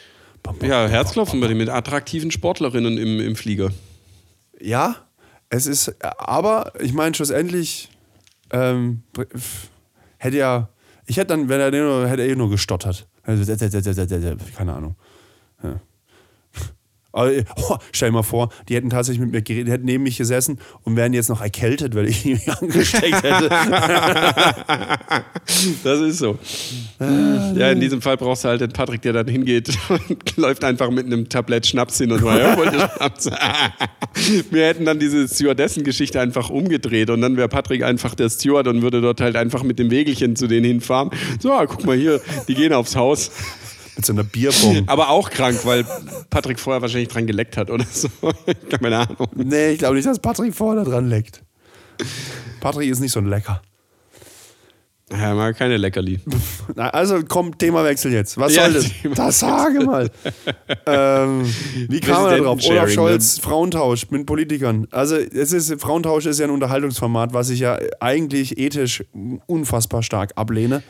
Bam, bam, ja, Herzklopfen bei dem, mit attraktiven Sportlerinnen im, im Flieger. Ja, es ist, aber ich meine, schlussendlich ähm, hätte ja, ich hätte dann, wenn er nur, hätte er eh nur gestottert. Also, Keine Ahnung. Ja. Aber, oh, stell dir mal vor, die hätten tatsächlich mit mir geredet, die hätten neben mich gesessen und wären jetzt noch erkältet, weil ich mich angesteckt hätte. Das ist so. Ja, in diesem Fall brauchst du halt den Patrick, der dann hingeht und läuft einfach mit einem Tablett Schnaps hin und Schnaps? Wir hätten dann diese Stewardessen-Geschichte einfach umgedreht und dann wäre Patrick einfach der Steward und würde dort halt einfach mit dem Wegelchen zu denen hinfahren. So, ah, guck mal hier, die gehen aufs Haus. Mit so einer Bierbombe. Aber auch krank, weil Patrick vorher wahrscheinlich dran geleckt hat oder so. Keine Ahnung. Nee, ich glaube nicht, dass Patrick vorne dran leckt. Patrick ist nicht so ein Lecker. Ja, mal keine Leckerli. Na, also komm, Themawechsel jetzt. Was Ja, soll das? Das sage mal. ähm, wie kam er da drauf? Olaf Scholz, Frauentausch mit Politikern. Also es ist, Frauentausch ist ja ein Unterhaltungsformat, was ich ja eigentlich ethisch unfassbar stark ablehne.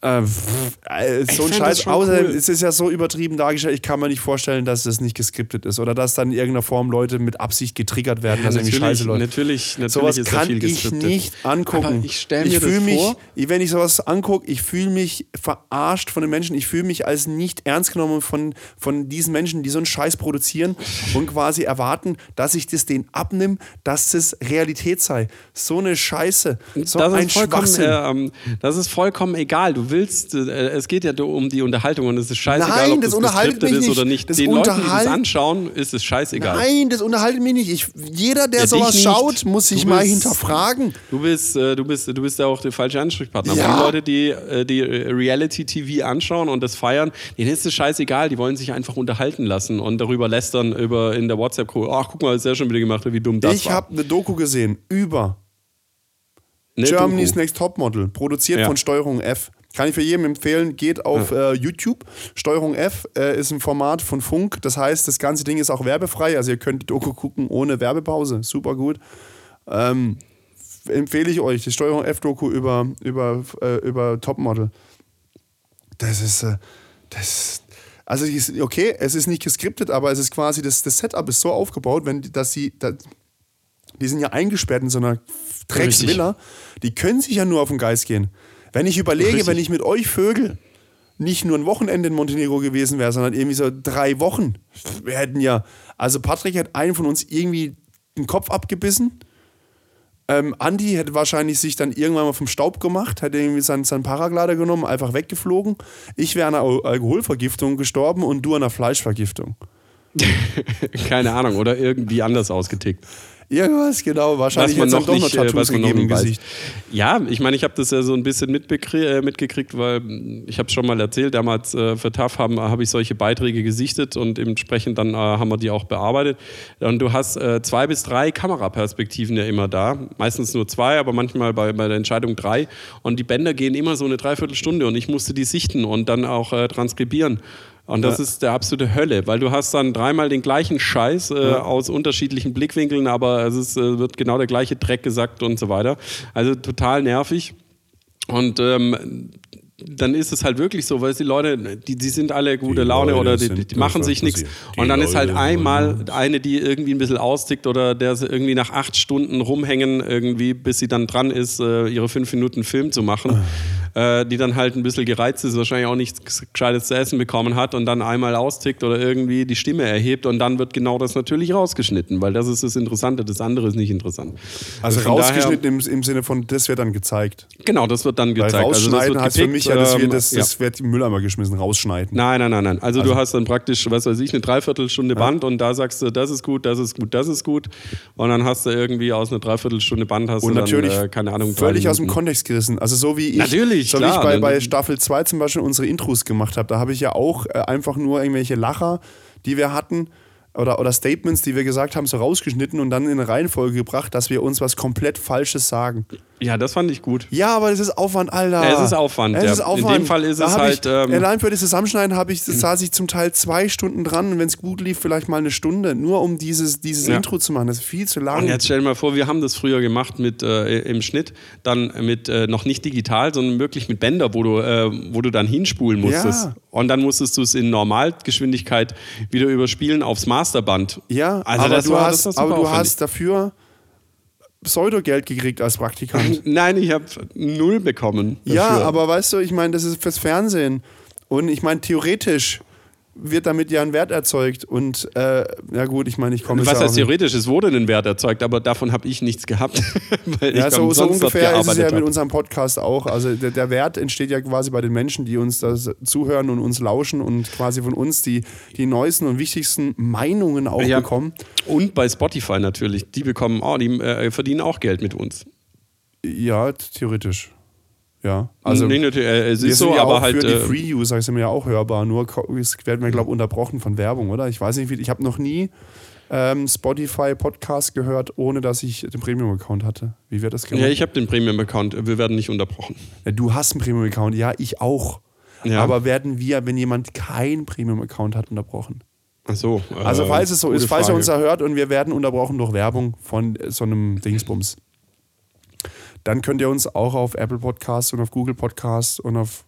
Äh, äh, so ein das Scheiß. Außerdem cool. es ist ja so übertrieben dargestellt, ich kann mir nicht vorstellen, dass das nicht geskriptet ist oder dass dann in irgendeiner Form Leute mit Absicht getriggert werden, dass irgendwie Scheiße läuft. natürlich, natürlich Sowas ist kann ich nicht angucken. Aber ich stell mir das fühl mich, vor. wenn ich sowas angucke, ich fühle mich verarscht von den Menschen. Ich fühle mich als nicht ernst genommen von, von diesen Menschen, die so einen Scheiß produzieren und quasi erwarten, dass ich das denen abnimm, dass das Realität sei. So eine Scheiße. So das, ein ist vollkommen, Schwachsinn. äh, das ist vollkommen egal. Du willst, äh, es geht ja um die Unterhaltung und es ist scheißegal, Nein, ob das das unterhaltet mich ist oder nicht. Das Den Leuten, die das anschauen, ist es scheißegal. Nein, das unterhaltet mich nicht. Ich, jeder, der Ja, sowas schaut, muss sich Du mal bist- hinterfragen. Du bist, äh, du bist, du bist ja auch der falsche Ansprechpartner. Ja. Die Leute, die, äh, die Reality-TV anschauen und das feiern, denen ist es scheißegal. Die wollen sich einfach unterhalten lassen und darüber lästern über in der WhatsApp-Gruppe. Ach, guck mal, ist der schon wieder gemacht, wie dumm das Ich war. habe eine Doku gesehen über Ne, Germany's Doku. Next Topmodel, produziert Ja. von Steuerung F. Kann ich für jedem empfehlen, geht auf äh, YouTube. Steuerung F äh, ist ein Format von Funk. Das heißt, das ganze Ding ist auch werbefrei. Also ihr könnt die Doku gucken ohne Werbepause. Super gut. Ähm, empfehle ich euch, die Steuerung F-Doku über, über, äh, über Topmodel. Das ist, äh, das also okay, es ist nicht geskriptet, aber es ist quasi, das, das Setup ist so aufgebaut, wenn, dass sie, da, die sind ja eingesperrt in so einer Drecksvilla, die können sich ja nur auf den Geist gehen. Wenn ich überlege, Richtig. wenn ich mit euch Vögel nicht nur ein Wochenende in Montenegro gewesen wäre, sondern irgendwie so drei Wochen, wir hätten ja, also Patrick hätte einen von uns irgendwie den Kopf abgebissen. Ähm, Andi hätte wahrscheinlich sich dann irgendwann mal vom Staub gemacht, hätte irgendwie seinen, seinen Paraglider genommen, einfach weggeflogen. Ich wäre an einer Al- Alkoholvergiftung gestorben und du an einer Fleischvergiftung. Keine Ahnung, oder irgendwie anders ausgetickt. Irgendwas, genau. Wahrscheinlich es noch doch nicht, noch äh, Tattoos noch gegeben im nicht weiß. Gesicht. Ja, ich meine, ich habe das ja so ein bisschen äh, mitgekriegt, weil mh, ich habe es schon mal erzählt, damals äh, für TAF habe ich solche Beiträge gesichtet und entsprechend dann äh, haben wir die auch bearbeitet. Und du hast äh, zwei bis drei Kameraperspektiven ja immer da, meistens nur zwei, aber manchmal bei, bei der Entscheidung drei. Und die Bänder gehen immer so eine Dreiviertelstunde und ich musste die sichten und dann auch äh, transkribieren. Und das Ja. ist der absolute Hölle, weil du hast dann dreimal den gleichen Scheiß äh, aus unterschiedlichen Blickwinkeln, aber es ist, äh, wird genau der gleiche Dreck gesagt und so weiter. Also total nervig. Und ähm, dann ist es halt wirklich so, weil die Leute, die, die sind alle gute Die Laune Leute oder die, die machen sich nichts. Und dann ist halt Leute einmal eine, die irgendwie ein bisschen austickt oder der sie irgendwie nach acht Stunden rumhängen, irgendwie, bis sie dann dran ist, äh, ihre fünf Minuten Film zu machen. Äh, die dann halt ein bisschen gereizt ist, wahrscheinlich auch nichts Gescheites zu essen bekommen hat und dann einmal austickt oder irgendwie die Stimme erhebt und dann wird genau das natürlich rausgeschnitten, weil das ist das Interessante, das andere ist nicht interessant. Also, rausgeschnitten daher, im, im, Sinne von, das wird dann gezeigt. Genau, das wird dann gezeigt. Weil rausschneiden also heißt gepickt, für mich ja, das wird, ähm, das, das ja. wird die Mülleimer geschmissen, rausschneiden. Nein, nein, nein, nein. Also, also, du hast dann praktisch, was weiß ich, eine Dreiviertelstunde ja. Band und da sagst du, das ist gut, das ist gut, das ist gut und dann hast du irgendwie aus einer Dreiviertelstunde Band hast und du natürlich dann, äh, keine Ahnung, völlig aus dem Kontext gerissen. Also so wie ich, natürlich, so klar, wie ich bei, bei Staffel 2 zum Beispiel unsere Intros gemacht habe, da habe ich ja auch äh, einfach nur irgendwelche Lacher, die wir hatten oder, oder Statements, die wir gesagt haben, so rausgeschnitten und dann in eine Reihenfolge gebracht, dass wir uns was komplett Falsches sagen. Ja, das fand ich gut. Ja, aber es ist Aufwand, Alter. Ja, es ist Aufwand. Es ja. ist Aufwand. In dem Fall ist da es halt. Ich, ähm, allein für das Zusammenschneiden habe ich, saß ich zum Teil zwei Stunden dran und wenn es gut lief, vielleicht mal eine Stunde, nur um dieses, dieses ja. Intro zu machen. Das ist viel zu lang. Und jetzt stell dir mal vor, wir haben das früher gemacht mit äh, im Schnitt, dann mit äh, noch nicht digital, sondern wirklich mit Bänder, wo du, äh, wo du dann hinspulen musstest. Ja. Und dann musstest du es in Normalgeschwindigkeit wieder überspielen aufs Masterband. Ja, also aber, du, hast, aber du hast dafür Pseudogeld gekriegt als Praktikant. Nein, ich habe null bekommen. Dafür. Ja, aber weißt du, ich meine, das ist fürs Fernsehen. Und ich meine, theoretisch wird damit ja ein Wert erzeugt. Und äh, ja gut, ich meine, ich komme Was heißt theoretisch? Es wurde ein Wert erzeugt, aber davon habe ich nichts gehabt. ja, so, so ungefähr ist es ja mit unserem Podcast auch. Also der, der, Wert entsteht ja quasi bei den Menschen, die uns das zuhören und uns lauschen und quasi von uns die, die neuesten und wichtigsten Meinungen auch ja. bekommen. Und bei Spotify natürlich. Die bekommen, oh, die äh, verdienen auch Geld mit uns. Ja, theoretisch. Ja, also nee, nee, äh, es ist so, ja aber halt. Für die äh, Free-User sind wir ja auch hörbar, nur werden wir, glaube ich, unterbrochen von Werbung, oder? Ich weiß nicht, wie, ich habe noch nie ähm, Spotify-Podcast gehört, ohne dass ich den Premium-Account hatte. Wie wird das gemacht? Ja, ich habe den Premium-Account, wir werden nicht unterbrochen. Ja, du hast einen Premium-Account, ja, ich auch. Ja. Aber werden wir, wenn jemand keinen Premium-Account hat, unterbrochen? Ach so. Äh, also, falls es so ist, falls Frage. er uns erhört und wir werden unterbrochen durch Werbung von so einem Dingsbums dann könnt ihr uns auch auf Apple Podcasts und auf Google Podcasts und auf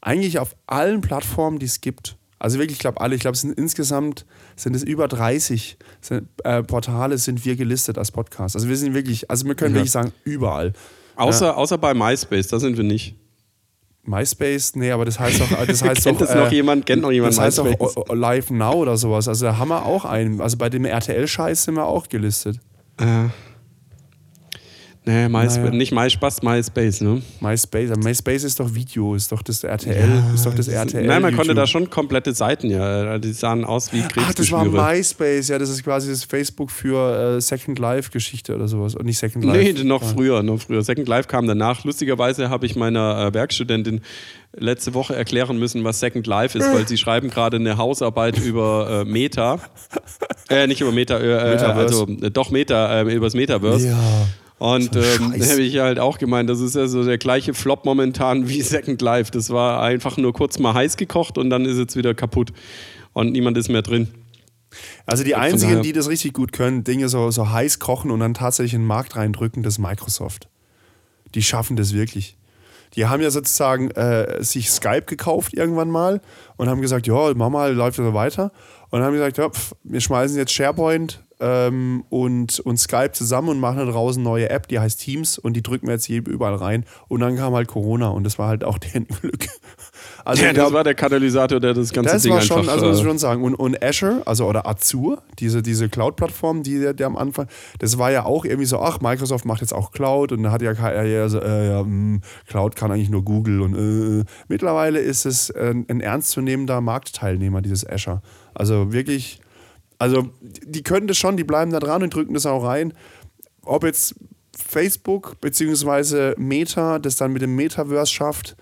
eigentlich auf allen Plattformen, die es gibt. Also wirklich, ich glaube alle, ich glaube, es sind insgesamt sind es über 30 sind, äh, Portale sind wir gelistet als Podcast. Also wir sind wirklich, also wir können ja. wirklich sagen, überall. Außer, ja. außer bei MySpace, da sind wir nicht. MySpace, nee, aber das heißt doch, das heißt kennt doch, das noch äh, jemand, kennt noch jemand Das heißt MySpace? doch Live Now oder sowas. Also da haben wir auch einen. Also bei dem RTL-Scheiß sind wir auch gelistet. Äh. Nee, MySpace, naja. nicht MySpace, MySpace, ne? MySpace, MySpace ist doch Video, ist doch das RTL, ja, ist doch das RTL. Nein, man YouTube. konnte da schon komplette Seiten, ja, die sahen aus wie Krebsgeschwüre. Ach, das war MySpace, ja, das ist quasi das Facebook für äh, Second Life Geschichte oder sowas und nicht Second Life. Nee, noch früher, noch früher. Second Life kam danach. Lustigerweise habe ich meiner äh, Werkstudentin letzte Woche erklären müssen, was Second Life ist, weil sie schreiben gerade eine Hausarbeit über äh, Meta. Äh, nicht über Meta, äh, äh also doch Meta, äh, über das Metaverse. Ja. Und ähm, da habe ich halt auch gemeint, das ist ja so der gleiche Flop momentan wie Second Life. Das war einfach nur kurz mal heiß gekocht und dann ist es wieder kaputt und niemand ist mehr drin. Also die einzigen, die das richtig gut können, Dinge so, so heiß kochen und dann tatsächlich in den Markt reindrücken, das ist Microsoft. Die schaffen das wirklich. Die haben ja sozusagen äh, sich Skype gekauft irgendwann mal und haben gesagt, ja, Mama läuft so weiter. Und haben gesagt, ja, pf, wir schmeißen jetzt SharePoint ähm, und, und Skype zusammen und machen da draußen eine neue App, die heißt Teams und die drücken wir jetzt hier überall rein. Und dann kam halt Corona und das war halt auch deren Glück. Also ja, das war der Katalysator, der das ganze das Ding war schon, einfach... Also muss ich schon sagen. Und, und Azure, also oder Azure, diese, diese Cloud-Plattform, die der, der, am Anfang, das war ja auch irgendwie so, ach, Microsoft macht jetzt auch Cloud und da hat ja, ja, so, äh, ja mh, hm, Cloud kann eigentlich nur Google und äh, äh. mittlerweile ist es ein, ein ernstzunehmender Marktteilnehmer, dieses Azure. Also wirklich also die können das schon, die bleiben da dran und drücken das auch rein. Ob jetzt Facebook bzw. Meta das dann mit dem Metaverse schafft,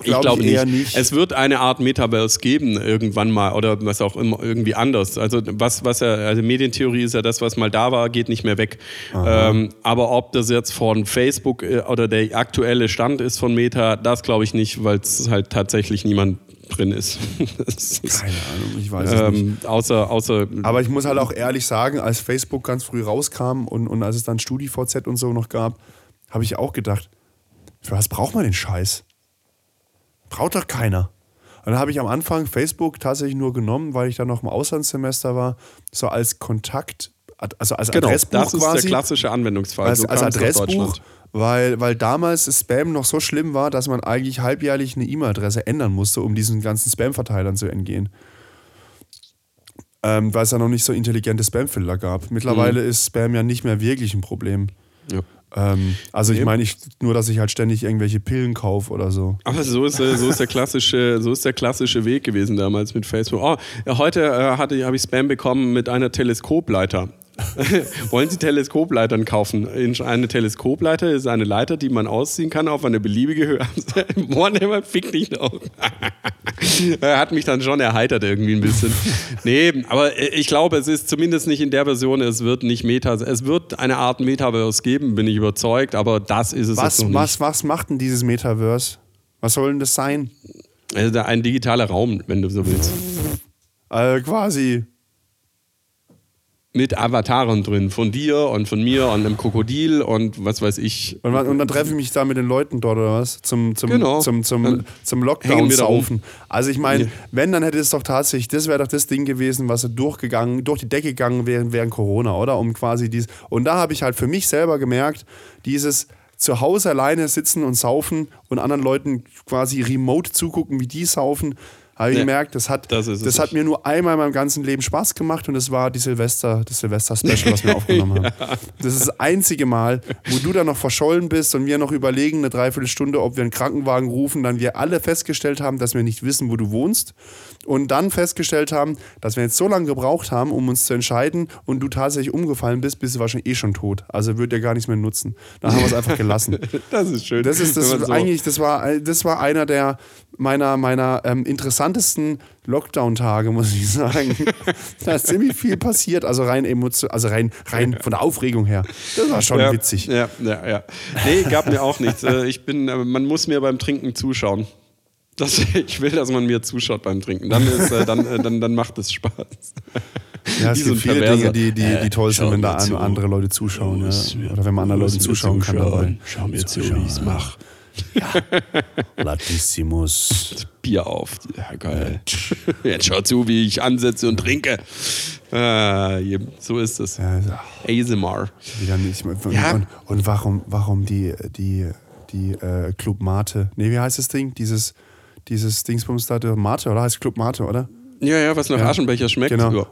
Glaub ich glaube nicht. nicht. Es wird eine Art Metaverse geben irgendwann mal oder was auch immer irgendwie anders. Also was was ja also Medientheorie ist ja das, was mal da war, geht nicht mehr weg. Ähm, aber ob das jetzt von Facebook äh, oder der aktuelle Stand ist von Meta, das glaube ich nicht, weil es halt tatsächlich niemand drin ist. ist Keine Ahnung, ich weiß es ähm, nicht. Außer, außer Aber ich muss halt auch ehrlich sagen, als Facebook ganz früh rauskam und, und als es dann StudiVZ und so noch gab, habe ich auch gedacht, für was braucht man den Scheiß? Braucht doch keiner. Und dann habe ich am Anfang Facebook tatsächlich nur genommen, weil ich dann noch im Auslandssemester war, so als Kontakt, also als genau, Adressbuch das ist quasi. der klassische Anwendungsfall. Als, so als Adressbuch weil, weil damals Spam noch so schlimm war, dass man eigentlich halbjährlich eine E-Mail-Adresse ändern musste, um diesen ganzen Spam-Verteilern zu entgehen. Ähm, weil es ja noch nicht so intelligente Spam-Filter gab. Mittlerweile Mhm. ist Spam ja nicht mehr wirklich ein Problem. Ja. Ähm, also ich meine, ich, nur, dass ich halt ständig irgendwelche Pillen kaufe oder so. Aber so ist, äh, so, ist der klassische, so ist der klassische Weg gewesen damals mit Facebook. Oh, heute äh, habe ich Spam bekommen mit einer Teleskopleiter. Wollen Sie Teleskopleitern kaufen? Eine Teleskopleiter ist eine Leiter, die man ausziehen kann auf eine beliebige Höhe. Whatever, fick dich noch. Hat mich dann schon erheitert irgendwie ein bisschen. Nee, aber ich glaube, es ist zumindest nicht in der Version, es wird nicht Meta, es wird eine Art Metaverse geben, bin ich überzeugt, aber das ist es jetzt Was, noch nicht. was, was macht denn dieses Metaverse? Was soll denn das sein? Also ein digitaler Raum, wenn du so willst. Äh, quasi. Mit Avataren drin, von dir und von mir und einem Krokodil und was weiß ich. Und, und dann treffe ich mich da mit den Leuten dort oder was? Zum, zum, Genau. zum, zum, Dann zum hängen Lockdown wir da rum. saufen. Also ich meine, Ja. wenn, dann hätte es doch tatsächlich, das wäre doch das Ding gewesen, was durchgegangen, durch die Decke gegangen wäre während Corona, oder? Um quasi dies. Und da habe ich halt für mich selber gemerkt, dieses zu Hause alleine sitzen und saufen und anderen Leuten quasi remote zugucken, wie die saufen, habe ich Ja. gemerkt, das hat, Das es hat mir nur einmal in meinem ganzen Leben Spaß gemacht und das war die Silvester, das Silvester-Special, was wir aufgenommen haben. Das ist das einzige Mal, wo du dann noch verschollen bist und wir noch überlegen, eine Dreiviertelstunde, ob wir einen Krankenwagen rufen, dann wir alle festgestellt haben, dass wir nicht wissen, wo du wohnst und dann festgestellt haben, dass wir jetzt so lange gebraucht haben, um uns zu entscheiden und du tatsächlich umgefallen bist, bist du wahrscheinlich eh schon tot. Also wird dir gar nichts mehr nutzen. Dann haben wir es einfach gelassen. Das ist schön. Das ist das so- eigentlich, das war, das war einer der meiner, meiner ähm, interessantesten Lockdown-Tage, muss ich sagen. da ist ziemlich viel passiert, also rein emotion, also rein, rein von der Aufregung her. Das war schon ja, witzig. Ja, ja, ja. Nee, gab mir auch nichts. Äh, Ich bin, äh, man muss mir beim Trinken zuschauen. Das, ich will, dass man mir zuschaut beim Trinken. Dann, ist, äh, dann, dann, dann macht es Spaß. Ja, es gibt viele Perverser. Dinge, die, die, die Äh, toll sind, wenn da andere Leute zuschauen. Ja. Oder wenn man anderen Leuten zuschauen kann dabei. Schau mir zu, wie ich es mache. Latissimus. Bier auf. Ja, geil. Jetzt schau zu, wie ich ansetze und trinke. Je- so ist es. Ja, also, ASMR. wieder nicht. Und, Ja. und, und warum, warum die, die, die äh, Club Mate? Nee, wie heißt das Ding? Dieses, dieses Dingsbums da, Mate, oder? Heißt Club Mate, oder? Ja, ja, was nach Ja. Aschenbecher schmeckt. Genau. Ja.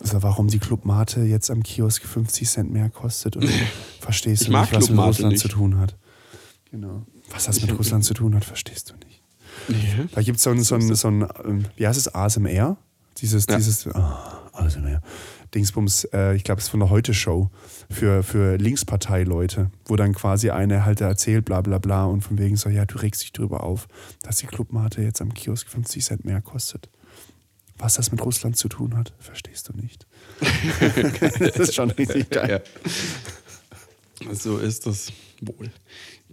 Also warum die Club Mate jetzt am Kiosk 50 Cent mehr kostet und verstehst Ich du nicht, was Club mit Russland nicht. zu tun hat. Genau. Was das mit Russland zu tun hat, verstehst du nicht. Nee. Da gibt es so ein, so ein, so ein ähm, wie heißt es, ASMR? Dieses, Ja. dieses, ah, ASMR. Dingsbums, äh, ich glaube, es ist von der Heute-Show für, für Linkspartei-Leute, wo dann quasi eine halt erzählt, bla bla bla, und von wegen so, ja, du regst dich drüber auf, dass die Clubmate jetzt am Kiosk 50 Cent mehr kostet. Was das mit Russland zu tun hat, verstehst du nicht. das ist schon richtig geil. Ja. So ist das wohl.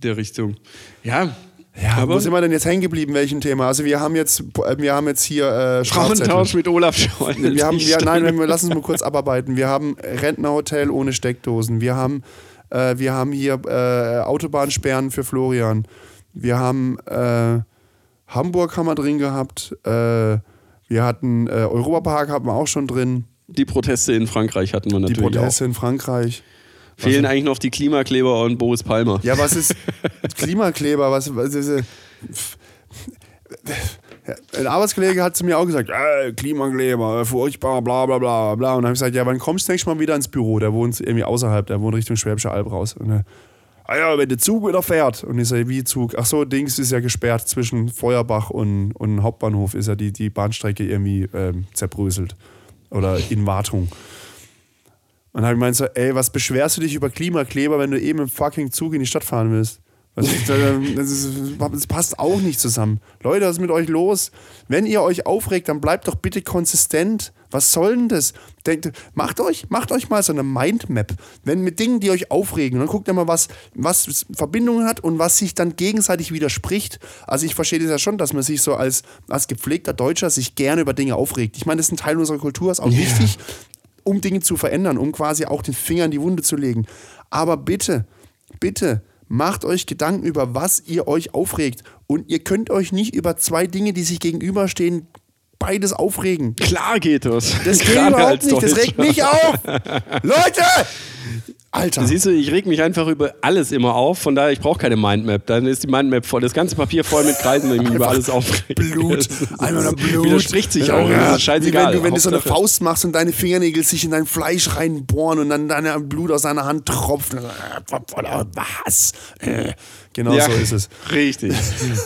Der Richtung. Ja. Ja, aber wo sind wir denn jetzt hängen geblieben? Welchem Thema? Also wir haben jetzt, wir haben jetzt hier äh. Frauentausch mit Olaf Scholz. Wir haben, wir, nein, wir lassen uns mal kurz abarbeiten. Wir haben Rentnerhotel ohne Steckdosen. Wir haben, äh, wir haben hier äh, Autobahnsperren für Florian. Wir haben äh, Hamburg haben wir drin gehabt. Äh, wir hatten äh, Europapark hatten wir auch schon drin. Die Proteste in Frankreich hatten wir Die natürlich Proteste in Frankreich. Fehlen eigentlich noch die Klimakleber und Boris Palmer. Ja, was ist Klimakleber? Was, was ist, äh, ein Arbeitskollege hat zu mir auch gesagt, äh, Klimakleber, furchtbar, bla bla bla bla. Und dann habe ich gesagt, ja, wann kommst du nächstes Mal wieder ins Büro? Der wohnt irgendwie außerhalb, der wohnt Richtung Schwäbische Alb raus. Und er, ah ja, wenn der Zug wieder fährt. Und ich sage, wie Zug? Ach so, Dings ist ja gesperrt zwischen Feuerbach und, und Hauptbahnhof ist ja die, die Bahnstrecke irgendwie ähm, zerbröselt. Oder in Wartung. Und dann habe ich gemeint so, ey, was beschwerst du dich über Klimakleber, wenn du eben im fucking Zug in die Stadt fahren willst? Das, ist, das passt auch nicht zusammen. Leute, was ist mit euch los? Wenn ihr euch aufregt, dann bleibt doch bitte konsistent. Was soll denn das? Denkt, macht, euch, macht euch mal so eine Mindmap. Wenn mit Dingen, die euch aufregen, dann guckt ihr mal, was, was Verbindungen hat und was sich dann gegenseitig widerspricht. Also ich verstehe das ja schon, dass man sich so als, als gepflegter Deutscher sich gerne über Dinge aufregt. Ich meine, das ist ein Teil unserer Kultur, ist auch wichtig um Dinge zu verändern, um quasi auch den Finger in die Wunde zu legen. Aber bitte, bitte, macht euch Gedanken über, was ihr euch aufregt. Und ihr könnt euch nicht über zwei Dinge, die sich gegenüberstehen, beides aufregen. Klar geht das. Das geht Gerade überhaupt nicht, das regt Deutscher. mich auf. Leute! Alter. Siehst du, ich reg mich einfach über alles immer auf, von daher, ich brauche keine Mindmap. Dann ist die Mindmap voll, das ganze Papier voll mit Kreisen, wenn ich mich über alles aufrege. Blut, einmal Blut. Widerspricht sich auch, das ist scheißegal. Wie wenn, du, wenn du so eine Faust machst und deine Fingernägel sich in dein Fleisch reinbohren und dann dein Blut aus deiner Hand tropft. Was? Äh, Genau Ja, so ist es. Richtig.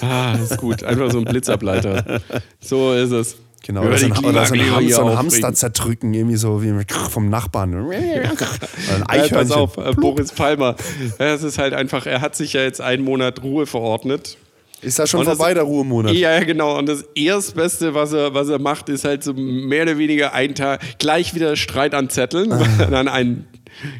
Ah, ist gut. Einfach so ein Blitzableiter. So ist es. Genau, oder so ein, oder so ein, so ein. Hamster zerdrücken, irgendwie so wie vom Nachbarn. Ein Ja, pass auf, äh, Boris Palmer. Es ist halt einfach, er hat sich ja jetzt einen Monat Ruhe verordnet. Ist das schon Und das- vorbei, der Ruhemonat? Ja, ja, genau. Und das Erstbeste, was er, was er macht, ist halt so mehr oder weniger ein Tag gleich wieder Streit anzetteln, Ah. weil er dann einen,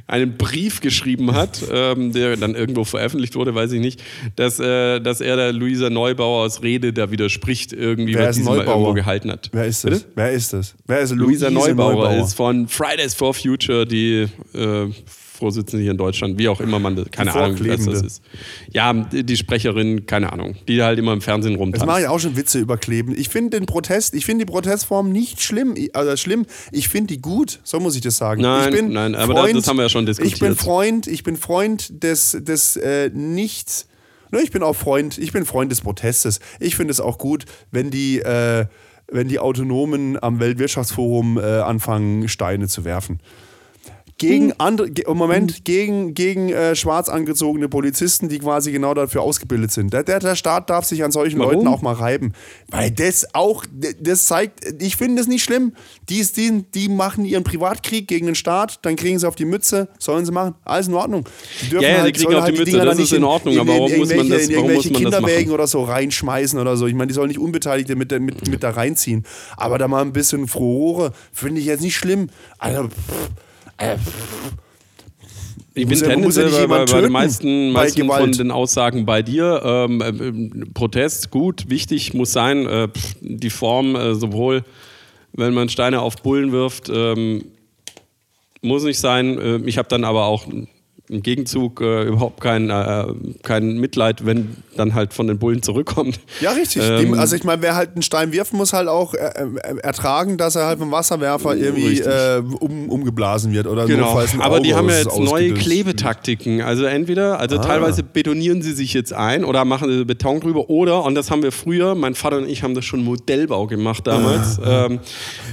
einen Brief geschrieben hat, ähm, der dann irgendwo veröffentlicht wurde, weiß ich nicht, dass, äh, dass er der Luisa Neubauers Rede da widerspricht, irgendwie, Wer was sie mal Neubauer? irgendwo gehalten hat. Wer ist das? Bitte? Wer ist das? Wer ist Luisa Luise Neubauer, ist von Fridays for Future die äh, Vorsitzende hier in Deutschland, wie auch immer man das, keine Ahnung, was das ist. Ja, die Sprecherin, keine Ahnung, die halt immer im Fernsehen Jetzt mache rumtanzt. ich auch schon Witze überkleben. Ich finde den Protest, ich finde die Protestform nicht schlimm, also schlimm. Ich finde die gut, so muss ich das sagen. Nein, ich bin nein, aber das- das haben wir ja schon Ich bin diskutiert. Freund, ich bin Freund des, des äh, nicht, ne, ich bin auch Freund, ich bin Freund des Protestes. Ich finde es auch gut, wenn die, äh, wenn die Autonomen am Weltwirtschaftsforum äh, anfangen, Steine zu werfen. Gegen andere, ge- im Moment, gegen, gegen äh, schwarz angezogene Polizisten, die quasi genau dafür ausgebildet sind. Der, der, der Staat darf sich an solchen Warum? Leuten auch mal reiben. Weil das auch, das zeigt, ich finde das nicht schlimm. Die, die, die machen ihren Privatkrieg gegen den Staat, dann kriegen sie auf die Mütze, sollen sie machen. Alles in Ordnung. Die dürfen Ja, ja, die kriegen auf die die Mütze, Dinger das dann ist nicht in Ordnung, aber warum muss man irgendwelche- das- in warum irgendwelche muss man das Kinderwägen machen? oder so reinschmeißen oder so. Ich meine, die sollen nicht Unbeteiligte mit, der- mit, mit da reinziehen. Aber da mal ein bisschen Furore finde ich jetzt nicht schlimm. Also, pff, äh, Ich bin tendenziell ja bei, bei, den meisten, meisten von den Aussagen bei dir. Ähm, äh, Protest, gut, wichtig, muss sein. Äh, pff, die Form, äh, sowohl wenn man Steine auf Bullen wirft, ähm, muss nicht sein. Äh, ich habe dann aber auch im Gegenzug äh, überhaupt kein, äh, kein Mitleid, wenn dann halt von den Bullen zurückkommt. Ja, richtig. Ähm, also ich meine, wer halt einen Stein wirft, muss halt auch äh, äh, ertragen, dass er halt vom Wasserwerfer irgendwie Richtig. äh, um, umgeblasen wird oder Genau, notfalls ein aber die haben ja jetzt neue. Klebetaktiken. Also entweder, Ah. also teilweise betonieren sie sich jetzt ein oder machen sie Beton drüber oder, und das haben wir früher, mein Vater und ich haben das schon Modellbau gemacht damals. Ähm,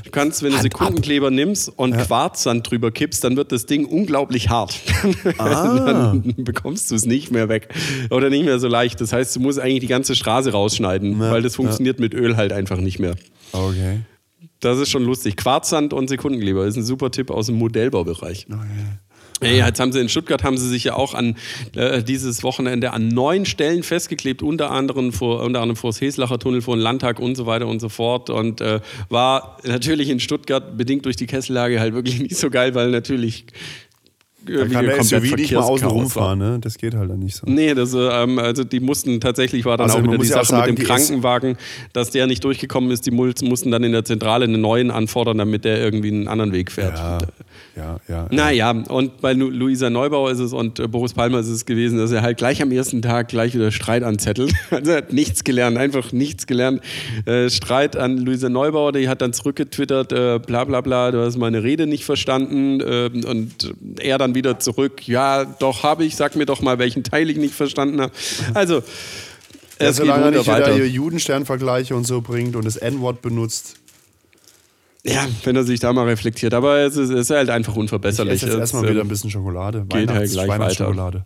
du kannst, wenn du Ah. Ab. Sekundenkleber nimmst und Quarzsand drüber kippst, dann wird das Ding unglaublich hart. Ah. Dann bekommst du es nicht mehr weg oder nicht mehr so leicht. Das heißt, du musst eigentlich die ganze Straße rausschneiden, weil das funktioniert mit Öl halt einfach nicht mehr. Okay. Das ist schon lustig. Quarzsand und Sekundenkleber ist ein super Tipp aus dem Modellbaubereich. Ey, jetzt haben sie in Stuttgart haben sie sich ja auch an äh, dieses Wochenende an neun Stellen festgeklebt, unter anderem vor unter anderem vor das Heslacher Tunnel, vor dem Landtag und so weiter und so fort. Und äh, war natürlich in Stuttgart bedingt durch die Kessellage halt wirklich nicht so geil, weil natürlich Da kann der SUV nicht mal außen rumfahren, ne? Das geht halt dann nicht so. Nee, das, äh, ähm, also die mussten tatsächlich war dann Also auch wieder die Sache sagen, mit dem Krankenwagen, dass der nicht durchgekommen ist. Die mussten dann in der Zentrale einen neuen anfordern, damit der irgendwie einen anderen Weg fährt. Ja, ja, ja. Naja, und bei Lu Luisa Neubauer ist es und äh, Boris Palmer ist es gewesen, dass er halt gleich am ersten Tag gleich wieder Streit anzettelt. Also er hat nichts gelernt, einfach nichts gelernt. Äh, Streit an Luisa Neubauer, die hat dann zurückgetwittert, äh, bla bla bla, du hast meine Rede nicht verstanden. Äh, und er dann wieder zurück, ja, doch habe ich, sag mir doch mal, welchen Teil ich nicht verstanden habe. Also, Ja, es geht solange er munter nicht wieder weiter. hier Judensternvergleiche und so bringt und das N-Wort benutzt. Ja, wenn er sich da mal reflektiert. Aber es ist, es ist halt einfach Ich unverbesserlich. esse jetzt erstmal ähm, wieder ein bisschen Schokolade. geht halt Weihnachts gleich Weihnachtsschokolade.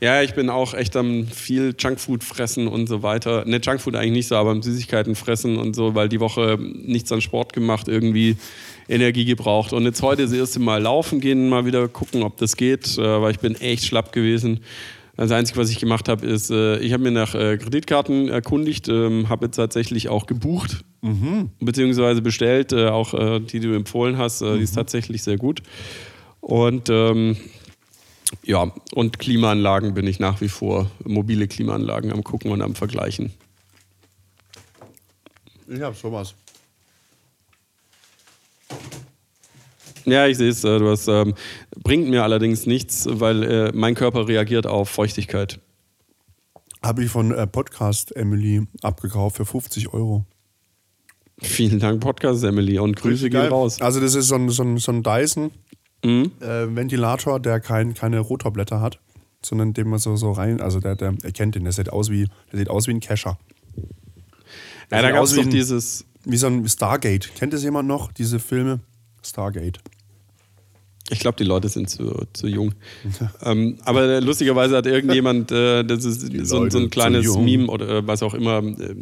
Ja, ich bin auch echt am viel Junkfood fressen und so weiter. Ne, Junkfood eigentlich nicht so, aber am Süßigkeiten fressen und so, weil die Woche nichts an Sport gemacht, irgendwie Energie gebraucht. Und jetzt heute das erste Mal laufen gehen, mal wieder gucken, ob das geht, äh, weil ich bin echt schlapp gewesen. Das Einzige, was ich gemacht habe, ist, äh, ich habe mir nach äh, Kreditkarten erkundigt, ähm, habe jetzt tatsächlich auch gebucht, beziehungsweise bestellt, äh, auch äh, die du empfohlen hast, äh, die ist tatsächlich sehr gut. Und ähm, ja, und Klimaanlagen bin ich nach wie vor, mobile Klimaanlagen am gucken und am vergleichen. Ich hab sowas. Ja, ich sehe es, äh, du hast, ähm, bringt mir allerdings nichts, weil äh, mein Körper reagiert auf Feuchtigkeit. Habe ich von äh, Podcast Emily abgekauft für 50 Euro. Vielen Dank, Podcast, Emily, und Grüße Richtig gehen geil. raus. Also das ist so ein, so ein, so ein Dyson Mhm. äh, Ventilator, der kein, keine Rotorblätter hat, sondern den man so, so rein, also der, der er kennt den, der sieht aus wie, der sieht aus wie ein Kescher. Ja, da gab es wie doch dieses. Wie so ein Stargate. Kennt es jemand noch, diese Filme? Stargate. Ich glaube, die Leute sind zu, zu jung. ähm, aber lustigerweise hat irgendjemand, äh, das ist so, ein- so ein kleines. Meme oder äh, was auch immer, äh,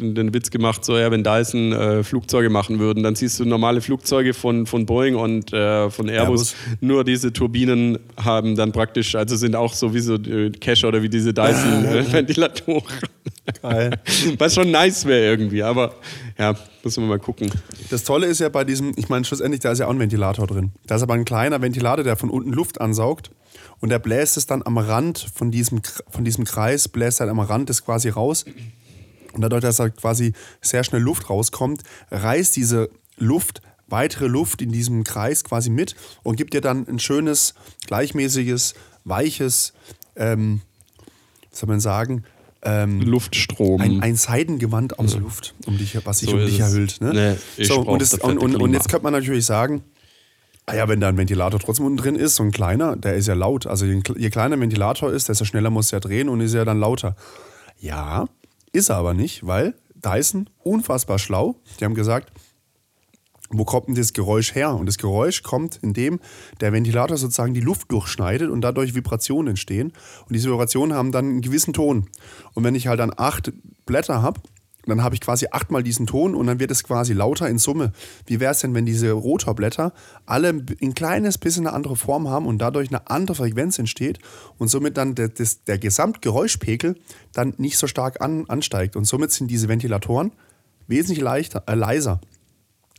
den Witz gemacht, so ja, wenn Dyson äh, Flugzeuge machen würden, dann siehst du normale Flugzeuge von, von Boeing und äh, von Airbus. Airbus. Nur diese Turbinen haben dann praktisch, also sind auch so wie so äh, Kescher oder wie diese Dyson-Ventilatoren. Geil. Was schon nice wäre irgendwie, aber ja, müssen wir mal gucken. Das Tolle ist ja bei diesem, ich meine, schlussendlich, da ist ja auch ein Ventilator drin. Da ist aber ein kleiner Ventilator, der von unten Luft ansaugt und der bläst es dann am Rand von diesem, von diesem Kreis, bläst er am Rand das quasi raus. Und dadurch, dass da quasi sehr schnell Luft rauskommt, reißt diese Luft weitere Luft in diesem Kreis quasi mit und gibt dir dann ein schönes, gleichmäßiges, weiches, ähm, was soll man sagen, ähm, Luftstrom. ein, ein Seidengewand aus Luft, um dich, was sich So um dich erhüllt. Ne? Nee, so, und, das und, und, und jetzt könnte man natürlich sagen, ah ja, wenn da ein Ventilator trotzdem unten drin ist, so ein kleiner, der ist ja laut. Also je, je kleiner ein Ventilator ist, desto schneller muss er drehen und ist ja dann lauter. Ja, ist er aber nicht, weil Dyson, unfassbar schlau, die haben gesagt, wo kommt denn das Geräusch her? Und das Geräusch kommt, indem der Ventilator sozusagen die Luft durchschneidet und dadurch Vibrationen entstehen. Und diese Vibrationen haben dann einen gewissen Ton. Und wenn ich halt dann acht Blätter habe, dann habe ich quasi achtmal diesen Ton und dann wird es quasi lauter in Summe. Wie wäre es denn, wenn diese Rotorblätter alle ein kleines bisschen eine andere Form haben und dadurch eine andere Frequenz entsteht und somit dann der, das, der Gesamtgeräuschpegel dann nicht so stark an, ansteigt. Und somit sind diese Ventilatoren wesentlich leichter, äh, leiser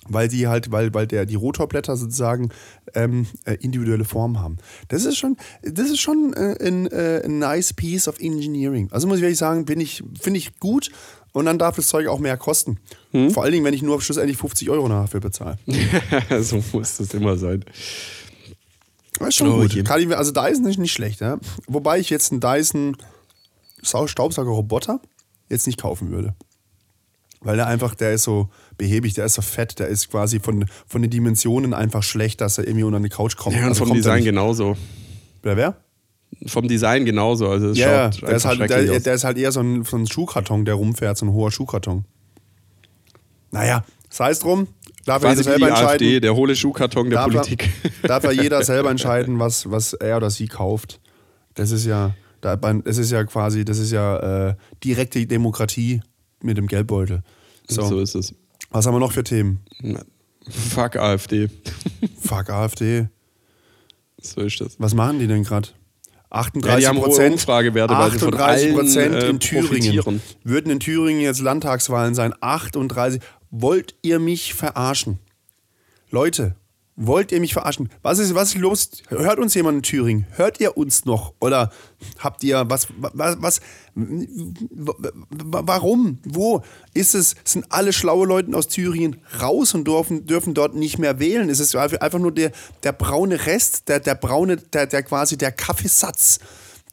weil die halt, weil, weil der, die Rotorblätter sozusagen ähm, äh, individuelle Form haben. Das ist schon, das ist schon äh, ein, äh, ein nice piece of engineering. Also muss ich wirklich sagen, bin ich, finde ich gut und dann darf das Zeug auch mehr kosten. Vor allen Dingen, wenn ich nur schlussendlich 50 Euro dafür bezahle. so muss das immer sein. Das ist schon Oh gut. ich, also Dyson ist nicht schlecht, ja. Wobei ich jetzt einen Dyson Sau- Staubsauger-Roboter jetzt nicht kaufen würde. Weil der einfach, der ist so behäbig, der ist so fett, der ist quasi von, von den Dimensionen einfach schlecht, dass er irgendwie unter eine Couch kommt. Ja, und Also vom Design genauso. Wer, wer? Vom Design genauso. Also Ja, ja, der ist, halt, der, der ist halt eher so ein, so ein Schuhkarton, der rumfährt, so ein hoher Schuhkarton. Naja, sei es drum, darf er Quasi jeder wie die selber AfD, entscheiden. der hohle Schuhkarton der darf Politik. Er, darf er jeder selber entscheiden, was, was er oder sie kauft. Das ist ja, da- das ist ja quasi, das ist ja äh, direkte Demokratie mit dem Geldbeutel. So, so ist es. was haben wir noch für Themen? Na, Fuck AfD. Fuck AfD. So ist das. Was machen die denn gerade? Ja, 38 die haben hohe Prozent, Umfragewerte, weil sie von 38 Prozent allen, äh, in Thüringen. Würden in Thüringen jetzt Landtagswahlen sein? 38. Wollt ihr mich verarschen? Leute, wollt ihr mich verarschen? Was ist, was ist los? Hört uns jemand in Thüringen? Hört ihr uns noch? Oder habt ihr was, was, was warum? Wo ist es? Sind alle schlaue Leute aus Thüringen raus und dürfen, dürfen dort nicht mehr wählen? Ist es einfach nur der, der braune Rest, der, der braune, der, der quasi der Kaffeesatz,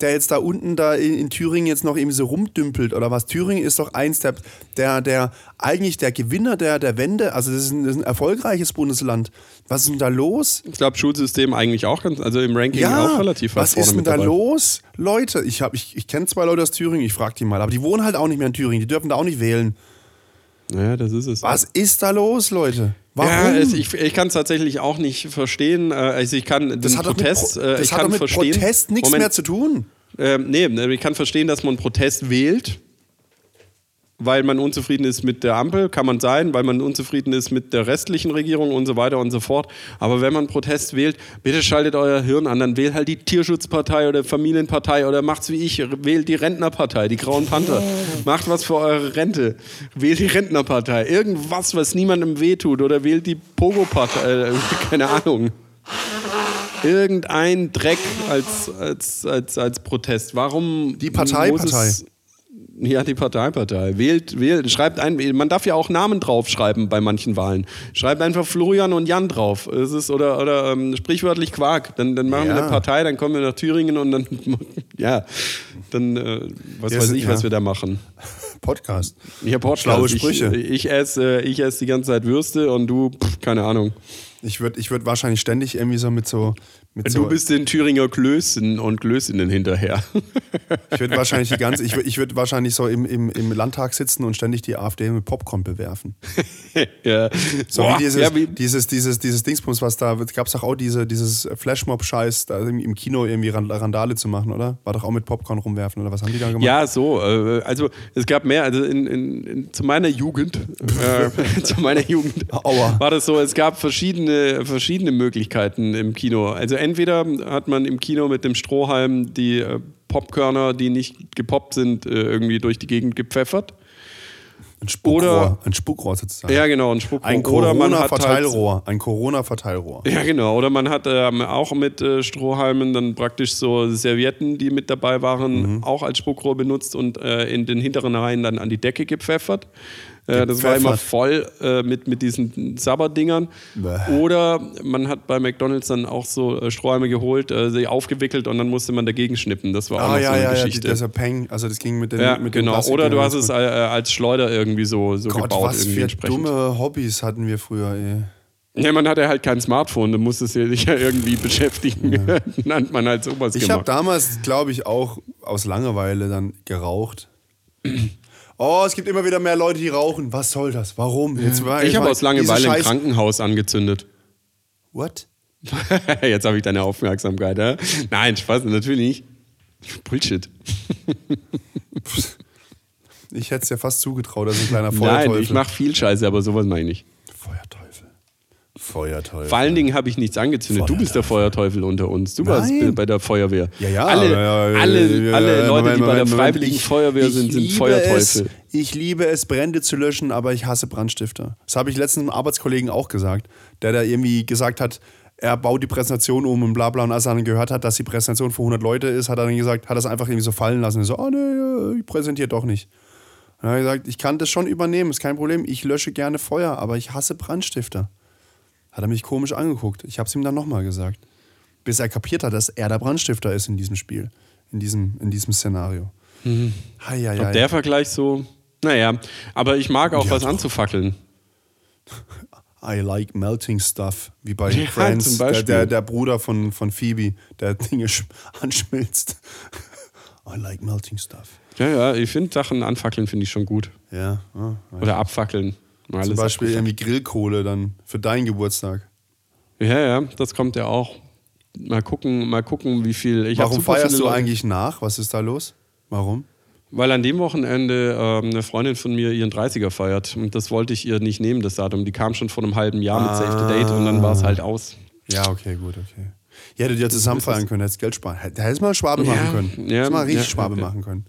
der jetzt da unten da in, in Thüringen jetzt noch eben so rumdümpelt oder was? Thüringen ist doch eins der, der, der eigentlich der Gewinner der, der Wende. Also das ist, ein, das ist ein erfolgreiches Bundesland. Was ist denn da los? Ich glaube, Schulsystem eigentlich auch ganz, also im Ranking auch relativ was vorne ist denn mit da dabei. los? Leute, ich, hab- ich, ich kenne zwei Leute aus Thüringen, ich frage die mal, aber die wohnen halt auch nicht mehr in Thüringen, die dürfen da auch nicht wählen. Ja, das ist es. Was ist da los, Leute? Warum? Ja, ich, ich kann es tatsächlich auch nicht verstehen. Äh, Also ich kann den das hat doch Protest, mit, äh, Pro- ich das hat kann mit verstehen. Protest nichts Moment, mehr zu tun. Ähm, nee, ich kann verstehen, dass man Protest wählt, weil man unzufrieden ist mit der Ampel, kann man sein, weil man unzufrieden ist mit der restlichen Regierung und so weiter und so fort. Aber wenn man Protest wählt, bitte schaltet euer Hirn an, dann wählt halt die Tierschutzpartei oder Familienpartei oder macht's wie ich, wählt die Rentnerpartei, die Grauen Panther. Macht was für eure Rente. Wählt die Rentnerpartei. Irgendwas, was niemandem wehtut oder wählt die Pogo-Partei, äh, keine Ahnung irgendein Dreck als, als, als, als Protest. Warum Die Partei, muss es, Ja, die Parteipartei. Wählt, wählt, schreibt ein, man darf ja auch Namen draufschreiben bei manchen Wahlen. Schreibt einfach Florian und Jan drauf. Es ist, oder oder ähm, sprichwörtlich Quark. Dann, dann machen wir Ja. eine Partei, dann kommen wir nach Thüringen und dann, ja, dann, äh, was Ja, weiß ich, was ja. wir da machen. Podcast. Ich habe Schlaue Sprüche. Ich, ich esse äh, ich esse die ganze Zeit Würste und du, pff, keine Ahnung. Ich würde ich würd wahrscheinlich ständig irgendwie so mit so. Mit Du so bist den Thüringer Klößen und Klößinnen hinterher. ich würde wahrscheinlich die ganze. Ich würde ich würd wahrscheinlich so im, im, im Landtag sitzen und ständig die AfD mit Popcorn bewerfen. ja. So Boah, wie dieses, ja, wie, dieses, dieses, dieses Dingsbums, was da gab es doch auch diese, dieses Flashmob-Scheiß, da im Kino irgendwie Rand- Randale zu machen, oder? War doch auch mit Popcorn rumwerfen, oder was haben die da gemacht? Ja, so. Äh, also es gab mehr. Also in, in, in, zu meiner Jugend, äh, zu meiner Jugend Aua. war das so. Es gab verschiedene, verschiedene Möglichkeiten im Kino. Also entweder hat man im Kino mit dem Strohhalm die äh, Popkörner, die nicht gepoppt sind, äh, irgendwie durch die Gegend gepfeffert. Ein Spuckrohr, Oder- ein Spuckrohr sozusagen. Ja, genau, ein Spuckrohr. Ein hat halt- Corona-Verteilrohr. Ein Corona-Verteilrohr. Ja, genau. Oder man hat ähm, auch mit äh, Strohhalmen dann praktisch so Servietten, die mit dabei waren, Mhm. auch als Spuckrohr benutzt und äh, in den hinteren Reihen dann an die Decke gepfeffert. Äh, das war immer voll äh, mit, mit diesen Sabberdingern. Oder man hat bei McDonalds dann auch so äh, Strohhalme geholt, äh, sie aufgewickelt und dann musste man dagegen schnippen. Das war auch Ah, ja, so eine ja, ja, die, Geschichte. dieser Peng, also das ging mit den, ja, mit den genau. Plastik- Oder du hast es äh, als Schleuder irgendwie so, so Gott, gebaut. was irgendwie für dumme Hobbys hatten wir früher, ey. Ja, man hatte halt kein Smartphone, du musstest sich ja irgendwie beschäftigen. Nannte man halt sowas Ich habe damals, glaube ich, auch aus Langeweile dann geraucht. Oh, es gibt immer wieder mehr Leute, die rauchen. Was soll das? Warum? Jetzt war- Ich habe aus Langeweile Scheiß- Krankenhaus angezündet. What? Jetzt habe ich deine Aufmerksamkeit. Ja? Nein, Spaß, natürlich nicht. Bullshit. Ich hätte es ja fast zugetraut, dass ein kleiner Nein, Feuerteufel. ich mache viel Scheiße, aber sowas mache ich nicht. Feuerteufel. Vor allen Dingen habe ich nichts angezündet. Du bist der Feuerteufel unter uns. Du warst Nein. bei der Feuerwehr. Ja, ja. Alle, aber, ja, alle, ja, alle ja, Leute, Moment, die bei der Moment, Freiwilligen ich- Feuerwehr ich sind, sind Feuerteufel. Es, ich liebe es, Brände zu löschen, aber ich hasse Brandstifter. Das habe ich letztens einem Arbeitskollegen auch gesagt, der da irgendwie gesagt hat, er baut die Präsentation um und bla bla. Und als er dann gehört hat, dass die Präsentation für 100 Leute ist, hat er dann gesagt, hat er es einfach irgendwie so fallen lassen. Und so, oh nee, ich präsentiere doch nicht. Dann hat er gesagt, ich kann das schon übernehmen, ist kein Problem. Ich lösche gerne Feuer, aber ich hasse Brandstifter. Hat er mich komisch angeguckt. Ich habe es ihm dann nochmal gesagt. Bis er kapiert hat, dass er der Brandstifter ist in diesem Spiel. In diesem, in diesem Szenario. Mhm. Hei, hei, Ob hei. der Vergleich so. Naja, aber ich mag auch Ja, was doch. anzufackeln. I like melting stuff. Wie bei Ja, Friends. zum Der, Beispiel. der, der Bruder von, von Phoebe, der Dinge sch- anschmilzt. I like melting stuff. Ja, ja, ich finde Sachen anfackeln finde ich schon gut. Ja. ja. Oder abfackeln. Mal Zum alles Beispiel irgendwie Grillkohle dann für deinen Geburtstag. Ja, ja, das kommt ja auch. Mal gucken, mal gucken, wie viel. Ich Warum feierst du eigentlich nach? Was ist da los? Warum? Weil an dem Wochenende ähm, eine Freundin von mir ihren 30er feiert. Und das wollte ich ihr nicht nehmen, das Datum. Die kam schon vor einem halben Jahr mit Save the Date und dann war es halt aus. Ja, okay, gut, okay. Ihr hättet ja zusammen feiern können, hättest Geld sparen. Hätt- Hättest mal Schwabe Ja, machen können. ja, Hättest mal richtig ja, Schwabe ja. machen können.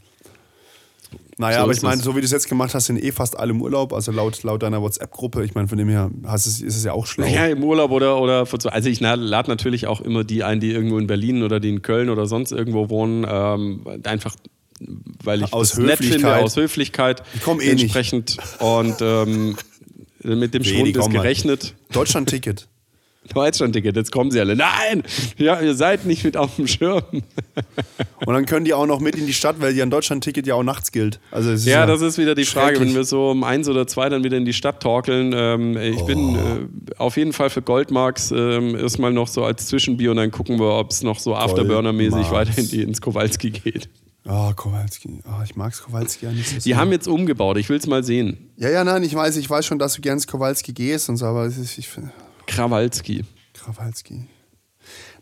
Naja, So aber ich meine, so wie du es jetzt gemacht hast, sind eh fast alle im Urlaub. Also laut, laut deiner WhatsApp-Gruppe. Ich meine, von dem her hast es, ist es ja auch schlau. Ja, im Urlaub oder, oder also ich lade natürlich auch immer die ein, die irgendwo in Berlin oder die in Köln oder sonst irgendwo wohnen, ähm, einfach weil ich Aus das nett finde, Höflichkeit. aus Höflichkeit. Die kommen eh nicht. entsprechend. Und ähm, mit dem Schwund ist gerechnet. Deutschland-Ticket. Deutschland-Ticket, jetzt kommen sie alle. Nein! Ja, ihr seid nicht mit auf dem Schirm. Und dann können die auch noch mit in die Stadt, weil ja ein Deutschland-Ticket ja auch nachts gilt. Also ist Ja, das ist wieder die Frage, wenn wir so um eins oder zwei dann wieder in die Stadt torkeln. Ähm, ich bin Oh. äh, auf jeden Fall für Goldmarks ähm, erstmal noch so als Zwischenbier und dann gucken wir, ob es noch so Afterburner-mäßig weiterhin ins Kowalski geht. Oh, Kowalski. Oh, ich mag's Kowalski ja nicht so Die haben jetzt umgebaut, ich will es mal sehen. Ja, ja, nein, ich weiß, ich weiß schon, dass du gern ins Kowalski gehst und so, aber es ist, ich finde. Krawalski. Krawalski.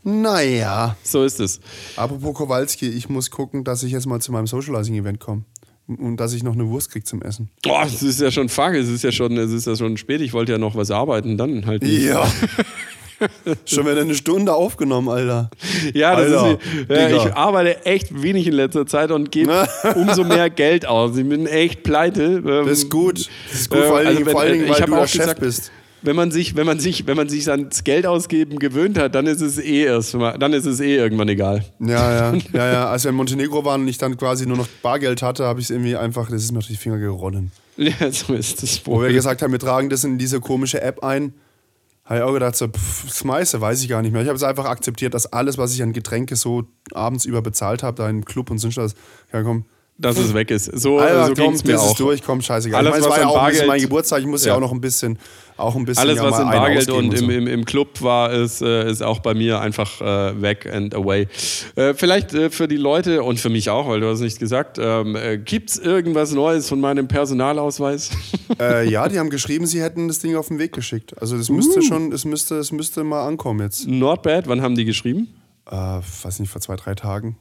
Naja. So ist es. Apropos Kowalski, ich muss gucken, dass ich jetzt mal zu meinem Socializing-Event komme. Und dass ich noch eine Wurst krieg zum Essen. Oh, es ist ja schon fuck, es ist ja schon, es ist ja schon spät. Ich wollte ja noch was arbeiten, dann halt. nicht. Ja. Schon wieder eine Stunde aufgenommen, Alter. Ja, das Alter, ist, ja, ich arbeite echt wenig in letzter Zeit und gebe umso mehr Geld aus. Ich bin echt pleite. Ähm, Das ist gut. Das ist gut, äh, vor allen also Dingen, wenn- vor allen Dingen ich weil du auch der Chef gesagt, bist. Wenn man sich, wenn man sich, wenn man sich ans Geld ausgeben gewöhnt hat, dann ist es eh erstmal, dann ist es eh irgendwann egal. Ja, ja, ja, ja. Als wir in Montenegro waren und ich dann quasi nur noch Bargeld hatte, habe ich es irgendwie einfach, das ist mir durch die Finger gerollen. Ja, so ist es Wo wir wohl. gesagt haben, wir tragen das in diese komische App ein, habe ich auch gedacht, so, pff, das meiste weiß ich gar nicht mehr. Ich habe es einfach akzeptiert, dass alles, was ich an Getränke so abends über bezahlt habe, da im Club und sonst was, ja komm, dass es weg ist. So, Alter, so komm, ging es mir auch. ist durch, komm, scheißegal. Alles, ich meine, es was war ja auch ein bisschen Bargeld- mein Geburtstag, ich muss ja. Ja. auch noch ein bisschen, auch ein bisschen Alles, ja, was in Bargeld ausgeben und so. im, im, im Club war, ist, äh, ist auch bei mir einfach äh, weg and away. Äh, vielleicht äh, für die Leute und für mich auch, weil du hast nicht gesagt, ähm, äh, gibt es irgendwas Neues von meinem Personalausweis? Äh, ja, die haben geschrieben, sie hätten das Ding auf den Weg geschickt. Also das Uh. müsste schon, es müsste, es müsste mal ankommen jetzt. Not bad, wann haben die geschrieben? Weiß nicht, vor zwei, drei Tagen.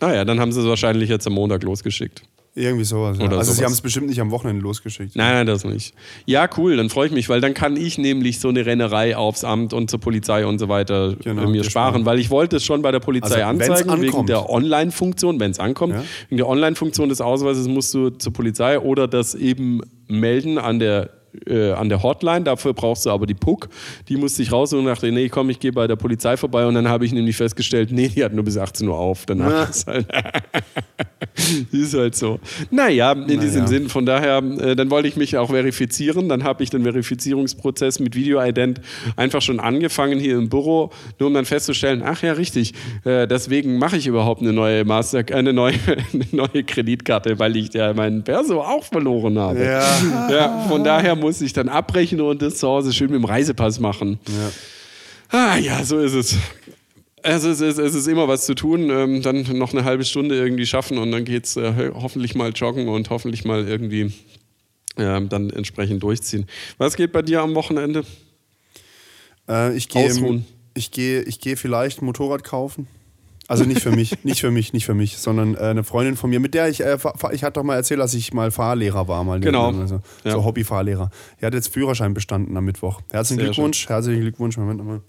Naja, dann haben sie es wahrscheinlich jetzt am Montag losgeschickt. Irgendwie sowas. Ja. Oder also sie sowas. haben es bestimmt nicht am Wochenende losgeschickt. Nein, nein, das nicht. Ja, cool, dann freue ich mich, weil dann kann ich nämlich so eine Rennerei aufs Amt und zur Polizei und so weiter Genau, mir sparen, sparen. weil ich wollte es schon bei der Polizei Also, anzeigen, wegen der Online-Funktion, wenn es ankommt. Ja. Wegen der Online-Funktion des Ausweises musst du zur Polizei oder das eben melden an der äh, an der Hotline, dafür brauchst du aber die PUC, die musste ich raussuchen und dachte, nee, komm, ich gehe bei der Polizei vorbei und dann habe ich nämlich festgestellt, nee, die hat nur bis 18 Uhr auf, danach ist halt ist halt so. Naja, in diesem Naja. Sinn, von daher, äh, dann wollte ich mich auch verifizieren. Dann habe ich den Verifizierungsprozess mit Video-Ident einfach schon angefangen hier im Büro, nur um dann festzustellen, ach ja, richtig, äh, deswegen mache ich überhaupt eine neue Master, äh, eine neue, eine neue Kreditkarte, weil ich ja meinen Perso auch verloren habe. Ja. Ja, von daher muss ich dann abbrechen und das zu Hause schön mit dem Reisepass machen. Ah ja, so ist es. Es ist, es, es ist immer was zu tun. Ähm, dann noch eine halbe Stunde irgendwie schaffen und dann geht es äh, hoffentlich mal joggen und hoffentlich mal irgendwie ähm, dann entsprechend durchziehen. Was geht bei dir am Wochenende? Äh, ich gehe ich gehe ich gehe vielleicht ein Motorrad kaufen. Also nicht für mich, nicht für mich, nicht für mich, sondern äh, eine Freundin von mir, mit der ich, äh, ich hatte doch mal erzählt, dass ich mal Fahrlehrer war, mal Genau. also, Ja. so Hobbyfahrlehrer. Er hat jetzt Führerschein bestanden am Mittwoch. Herzlichen Sehr Glückwunsch, herzlichen Glückwunsch. Moment mal.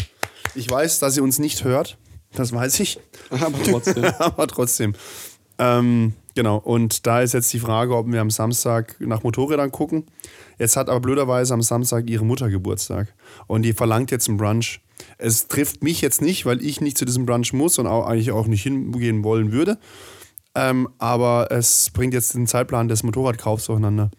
Ich weiß, dass sie uns nicht hört, das weiß ich, Aber trotzdem. aber trotzdem. Ähm, genau, und da ist jetzt die Frage, ob wir am Samstag nach Motorrädern gucken. Jetzt hat aber blöderweise am Samstag ihre Mutter Geburtstag und die verlangt jetzt einen Brunch. Es trifft mich jetzt nicht, weil ich nicht zu diesem Brunch muss und auch eigentlich auch nicht hingehen wollen würde. Ähm, aber es bringt jetzt den Zeitplan des Motorradkaufs durcheinander.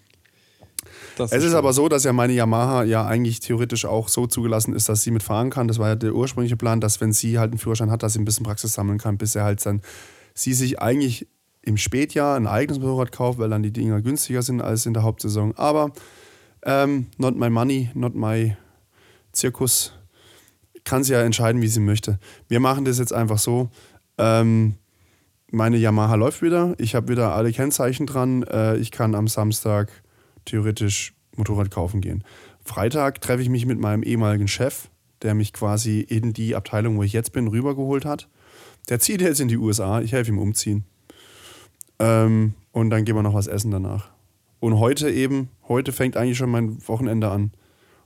Das Es ist schön. aber so, dass ja meine Yamaha ja eigentlich theoretisch auch so zugelassen ist, dass sie mitfahren kann. Das war ja der ursprüngliche Plan, dass wenn sie halt einen Führerschein hat, dass sie ein bisschen Praxis sammeln kann, bis er halt dann sie sich eigentlich im Spätjahr ein eigenes Motorrad kauft, weil dann die Dinger günstiger sind als in der Hauptsaison. Aber ähm, not my money, not my Zirkus. Kann sie ja entscheiden, wie sie möchte. Wir machen das jetzt einfach so. Ähm, meine Yamaha läuft wieder. Ich habe wieder alle Kennzeichen dran. Äh, ich kann am Samstag theoretisch Motorrad kaufen gehen. Freitag treffe ich mich mit meinem ehemaligen Chef, der mich quasi in die Abteilung, wo ich jetzt bin, rübergeholt hat. Der zieht jetzt in die USA. Ich helfe ihm umziehen. Ähm, und dann gehen wir noch was essen danach. Und heute eben, heute fängt eigentlich schon mein Wochenende an.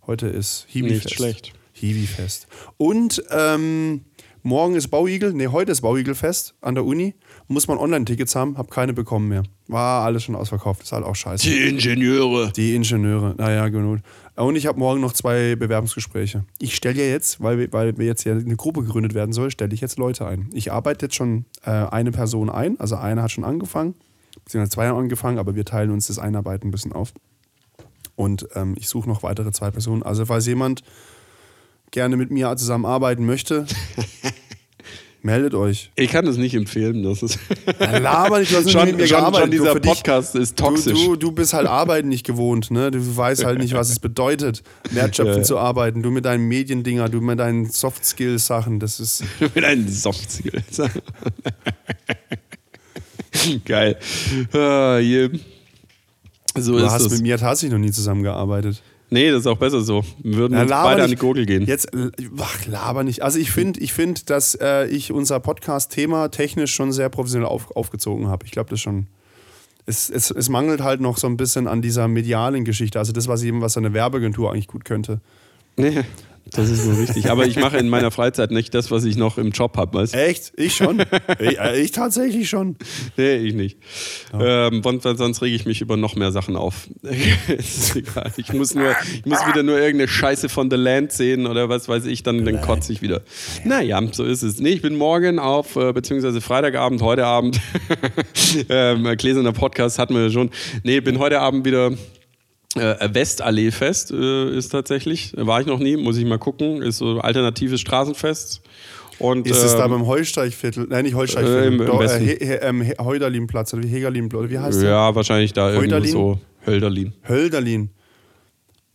Heute ist Hiwi-Fest. Nicht schlecht. Hiwi-Fest. Und ähm, morgen ist Bauigel, nee, heute ist Bauigelfest an der Uni. Muss man Online-Tickets haben, hab keine bekommen mehr. War alles schon ausverkauft, ist halt auch scheiße. Die Ingenieure. Die Ingenieure, naja, genug. Und ich habe morgen noch zwei Bewerbungsgespräche. Ich stelle ja jetzt, weil, wir- weil wir jetzt ja eine Gruppe gegründet werden soll, stelle ich jetzt Leute ein. Ich arbeite jetzt schon äh, eine Person ein, also eine hat schon angefangen, beziehungsweise zwei haben angefangen, aber wir teilen uns das Einarbeiten ein bisschen auf. Und ähm, ich suche noch weitere zwei Personen. Also falls jemand gerne mit mir zusammenarbeiten möchte, meldet euch. Ich kann es nicht empfehlen. Das ist Laber nicht, du hast nicht schon, mit mir schon, gearbeitet. schon dieser dich- Podcast ist toxisch. Du, du, du bist halt Arbeiten nicht gewohnt, ne? Du weißt halt nicht, was es bedeutet, wertschöpfend Ja, zu arbeiten. Du mit deinen Mediendinger, du mit deinen Soft-Skill-Sachen, das ist. mit einem Softskill. Geil. Ah, je. So Du ist hast es. mit mir tatsächlich noch nie zusammengearbeitet. Nee, das ist auch besser so. Wir würden Ja, uns beide an die. Gurgel gehen. Jetzt, ach, laber nicht. Also ich finde, ich find, dass äh, ich unser Podcast-Thema technisch schon sehr professionell auf, aufgezogen habe. Ich glaube, das schon. Es, es, es mangelt halt noch so ein bisschen an dieser medialen Geschichte. Also das, was eben, was eine Werbeagentur eigentlich gut könnte. Nee, das ist nur richtig. Aber ich mache in meiner Freizeit nicht das, was ich noch im Job habe, weißt du? Echt? Ich schon? ich, äh, ich tatsächlich schon. Nee, ich nicht. Ähm, sonst, rege ich mich über noch mehr Sachen auf. ist egal. Ich muss, nur, ich muss wieder nur irgendeine Scheiße von The Land sehen oder was weiß ich, dann, dann kotze ich wieder. Naja, so ist es. Nee, ich bin morgen auf, äh, beziehungsweise Freitagabend, heute Abend, ähm, Gläserner Podcast hatten wir ja schon. Nee, bin heute Abend wieder äh, Westallee-Fest äh, ist tatsächlich. War ich noch nie, muss ich mal gucken. Ist so alternatives Straßenfest. Und, Ist es da ähm, beim Heusteichviertel? Nein, nicht Heusteichviertel. Äh, im- im doch, äh, Westen. He He ähm, He Heuderlinplatz oder wie Hegerlinplatz oder wie heißt der? Ja, wahrscheinlich da irgendwo Heuderlin? so Hölderlin. Hölderlin.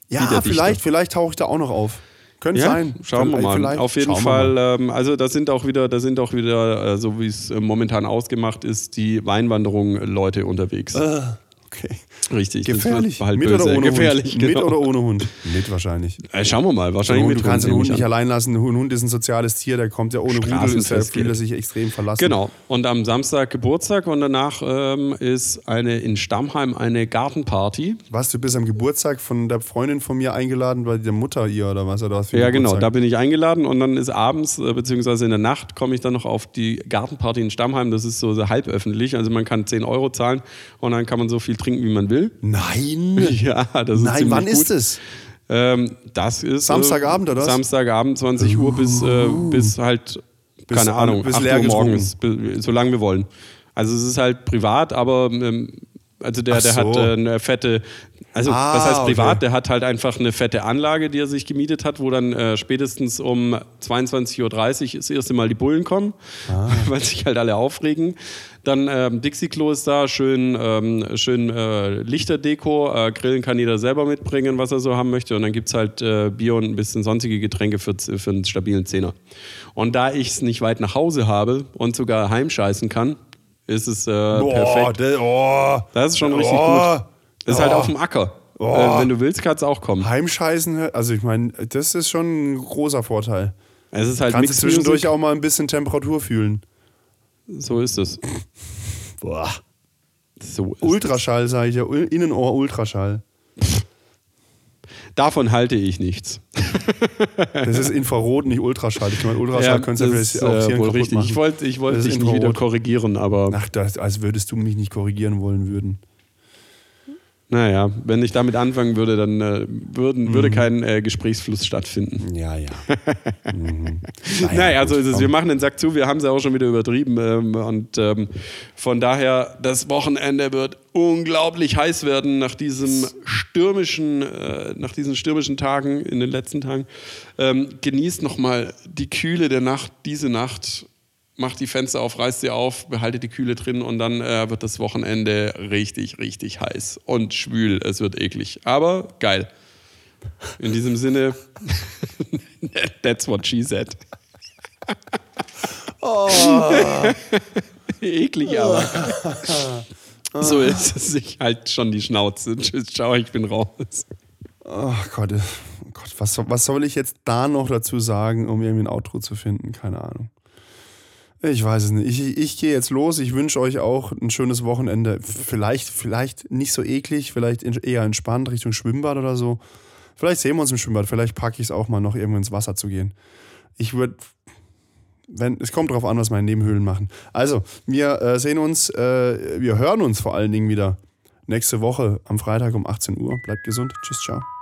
Ja, vielleicht, vielleicht tauche ich da auch noch auf. Könnte Ja, sein. schauen wir mal. vielleicht- Auf jeden. Fall, ähm, also da sind auch wieder, da sind auch wieder, äh, so wie es äh, momentan ausgemacht ist, die Weinwanderung-Leute unterwegs. Äh, okay. Richtig. Gefährlich. halt Mit böse. oder ohne Gefährlich, Hund? genau. Mit oder ohne Hund? Mit wahrscheinlich. Äh, schauen wir mal. Du, Wahrscheinlich mit kannst den nehme Hund ich nicht an. allein lassen. Ein Hund ist ein soziales Tier, der kommt ja ohne Rudel, ist Straßenfest, fühlt er sich extrem verlassen. Genau. Und am Samstag Geburtstag und danach ähm, ist eine in Stammheim eine Gartenparty. Was, du bist am Geburtstag von der Freundin von mir eingeladen, bei der Mutter ihr oder was? Oder was Ja, genau. Da bin ich eingeladen und dann ist abends, äh, beziehungsweise in der Nacht, komme ich dann noch auf die Gartenparty in Stammheim. Das ist so, so halb öffentlich. Also man kann 10 Euro zahlen und dann kann man so viel trinken, wie man will. Nein! Ja, das ist Nein, wann gut. ist es? Ähm, das ist Samstagabend, äh, oder was? Samstagabend, 20 Uhr bis, äh, bis halt, Bis keine Ahnung, bis 8 leer Uhr morgens, bis- solange wir wollen. Also es ist halt privat, aber ähm, also der, Ach der so. hat äh, eine fette, also Ah, was heißt privat, okay. der hat halt einfach eine fette Anlage, die er sich gemietet hat, wo dann äh, spätestens um 22.30 Uhr das erste Mal die Bullen kommen, Ah. weil sich halt alle aufregen. Dann ähm, Dixie-Klo ist da, schön, ähm, schön äh, Lichterdeko, äh, Grillen kann jeder selber mitbringen, was er so haben möchte. Und dann gibt es halt äh, Bier und ein bisschen sonstige Getränke für, für einen stabilen Zehner. Und da ich es nicht weit nach Hause habe und sogar heimscheißen kann, ist es äh, perfekt. der, oh, Das ist schon richtig oh, gut. Das ist halt oh. auf dem Acker. Oh. Äh, wenn du willst, kannst du auch kommen. Heimscheißen, also ich meine, das ist schon ein großer Vorteil. Es ist halt Kannst du zwischendurch Music. auch mal ein bisschen Temperatur fühlen. So ist es. Boah. So ist Ultraschall, sage ich ja. Ul- Innenohr Ultraschall. es. Davon halte ich nichts. Das ist Infrarot, nicht Ultraschall. Ich meine, Ultraschall könntest du das vielleicht auch äh, Hirn wohl richtig. machen. Ich wollte ich ist dich nicht wieder korrigieren, aber Ach, das, als würdest du mich nicht korrigieren wollen würden. Naja, wenn ich damit anfangen würde, dann äh, würden, Mhm. würde kein äh, Gesprächsfluss stattfinden. Ja, ja. mhm. Naja, also gut, ist es, wir machen den Sack zu, wir haben es ja auch schon wieder übertrieben. Ähm, und ähm, von daher, das Wochenende wird unglaublich heiß werden nach diesem stürmischen, äh, nach diesen stürmischen Tagen in den letzten Tagen. Ähm, genießt nochmal die Kühle der Nacht, diese Nacht. Macht die Fenster auf, reißt sie auf, behaltet die Kühle drin und dann äh, wird das Wochenende richtig, richtig heiß und schwül. Es wird eklig. Aber geil. In diesem Sinne, that's what she said. Eklig, aber. so ist es. Ich halt schon die Schnauze. Tschüss, ciao, ich bin raus. Oh Gott, oh Gott was, soll- was soll ich jetzt da noch dazu sagen, um irgendwie ein Outro zu finden? Keine Ahnung. Ich weiß es nicht. Ich, ich gehe jetzt los. Ich wünsche euch auch ein schönes Wochenende. Vielleicht, vielleicht nicht so eklig, vielleicht eher entspannt Richtung Schwimmbad oder so. Vielleicht sehen wir uns im Schwimmbad. Vielleicht packe ich es auch mal noch irgendwo ins Wasser zu gehen. Ich würde, wenn es kommt drauf an, was meine Nebenhöhlen machen. Also, wir äh, sehen uns, äh, wir hören uns vor allen Dingen wieder nächste Woche am Freitag um 18 Uhr. Bleibt gesund. Tschüss, ciao.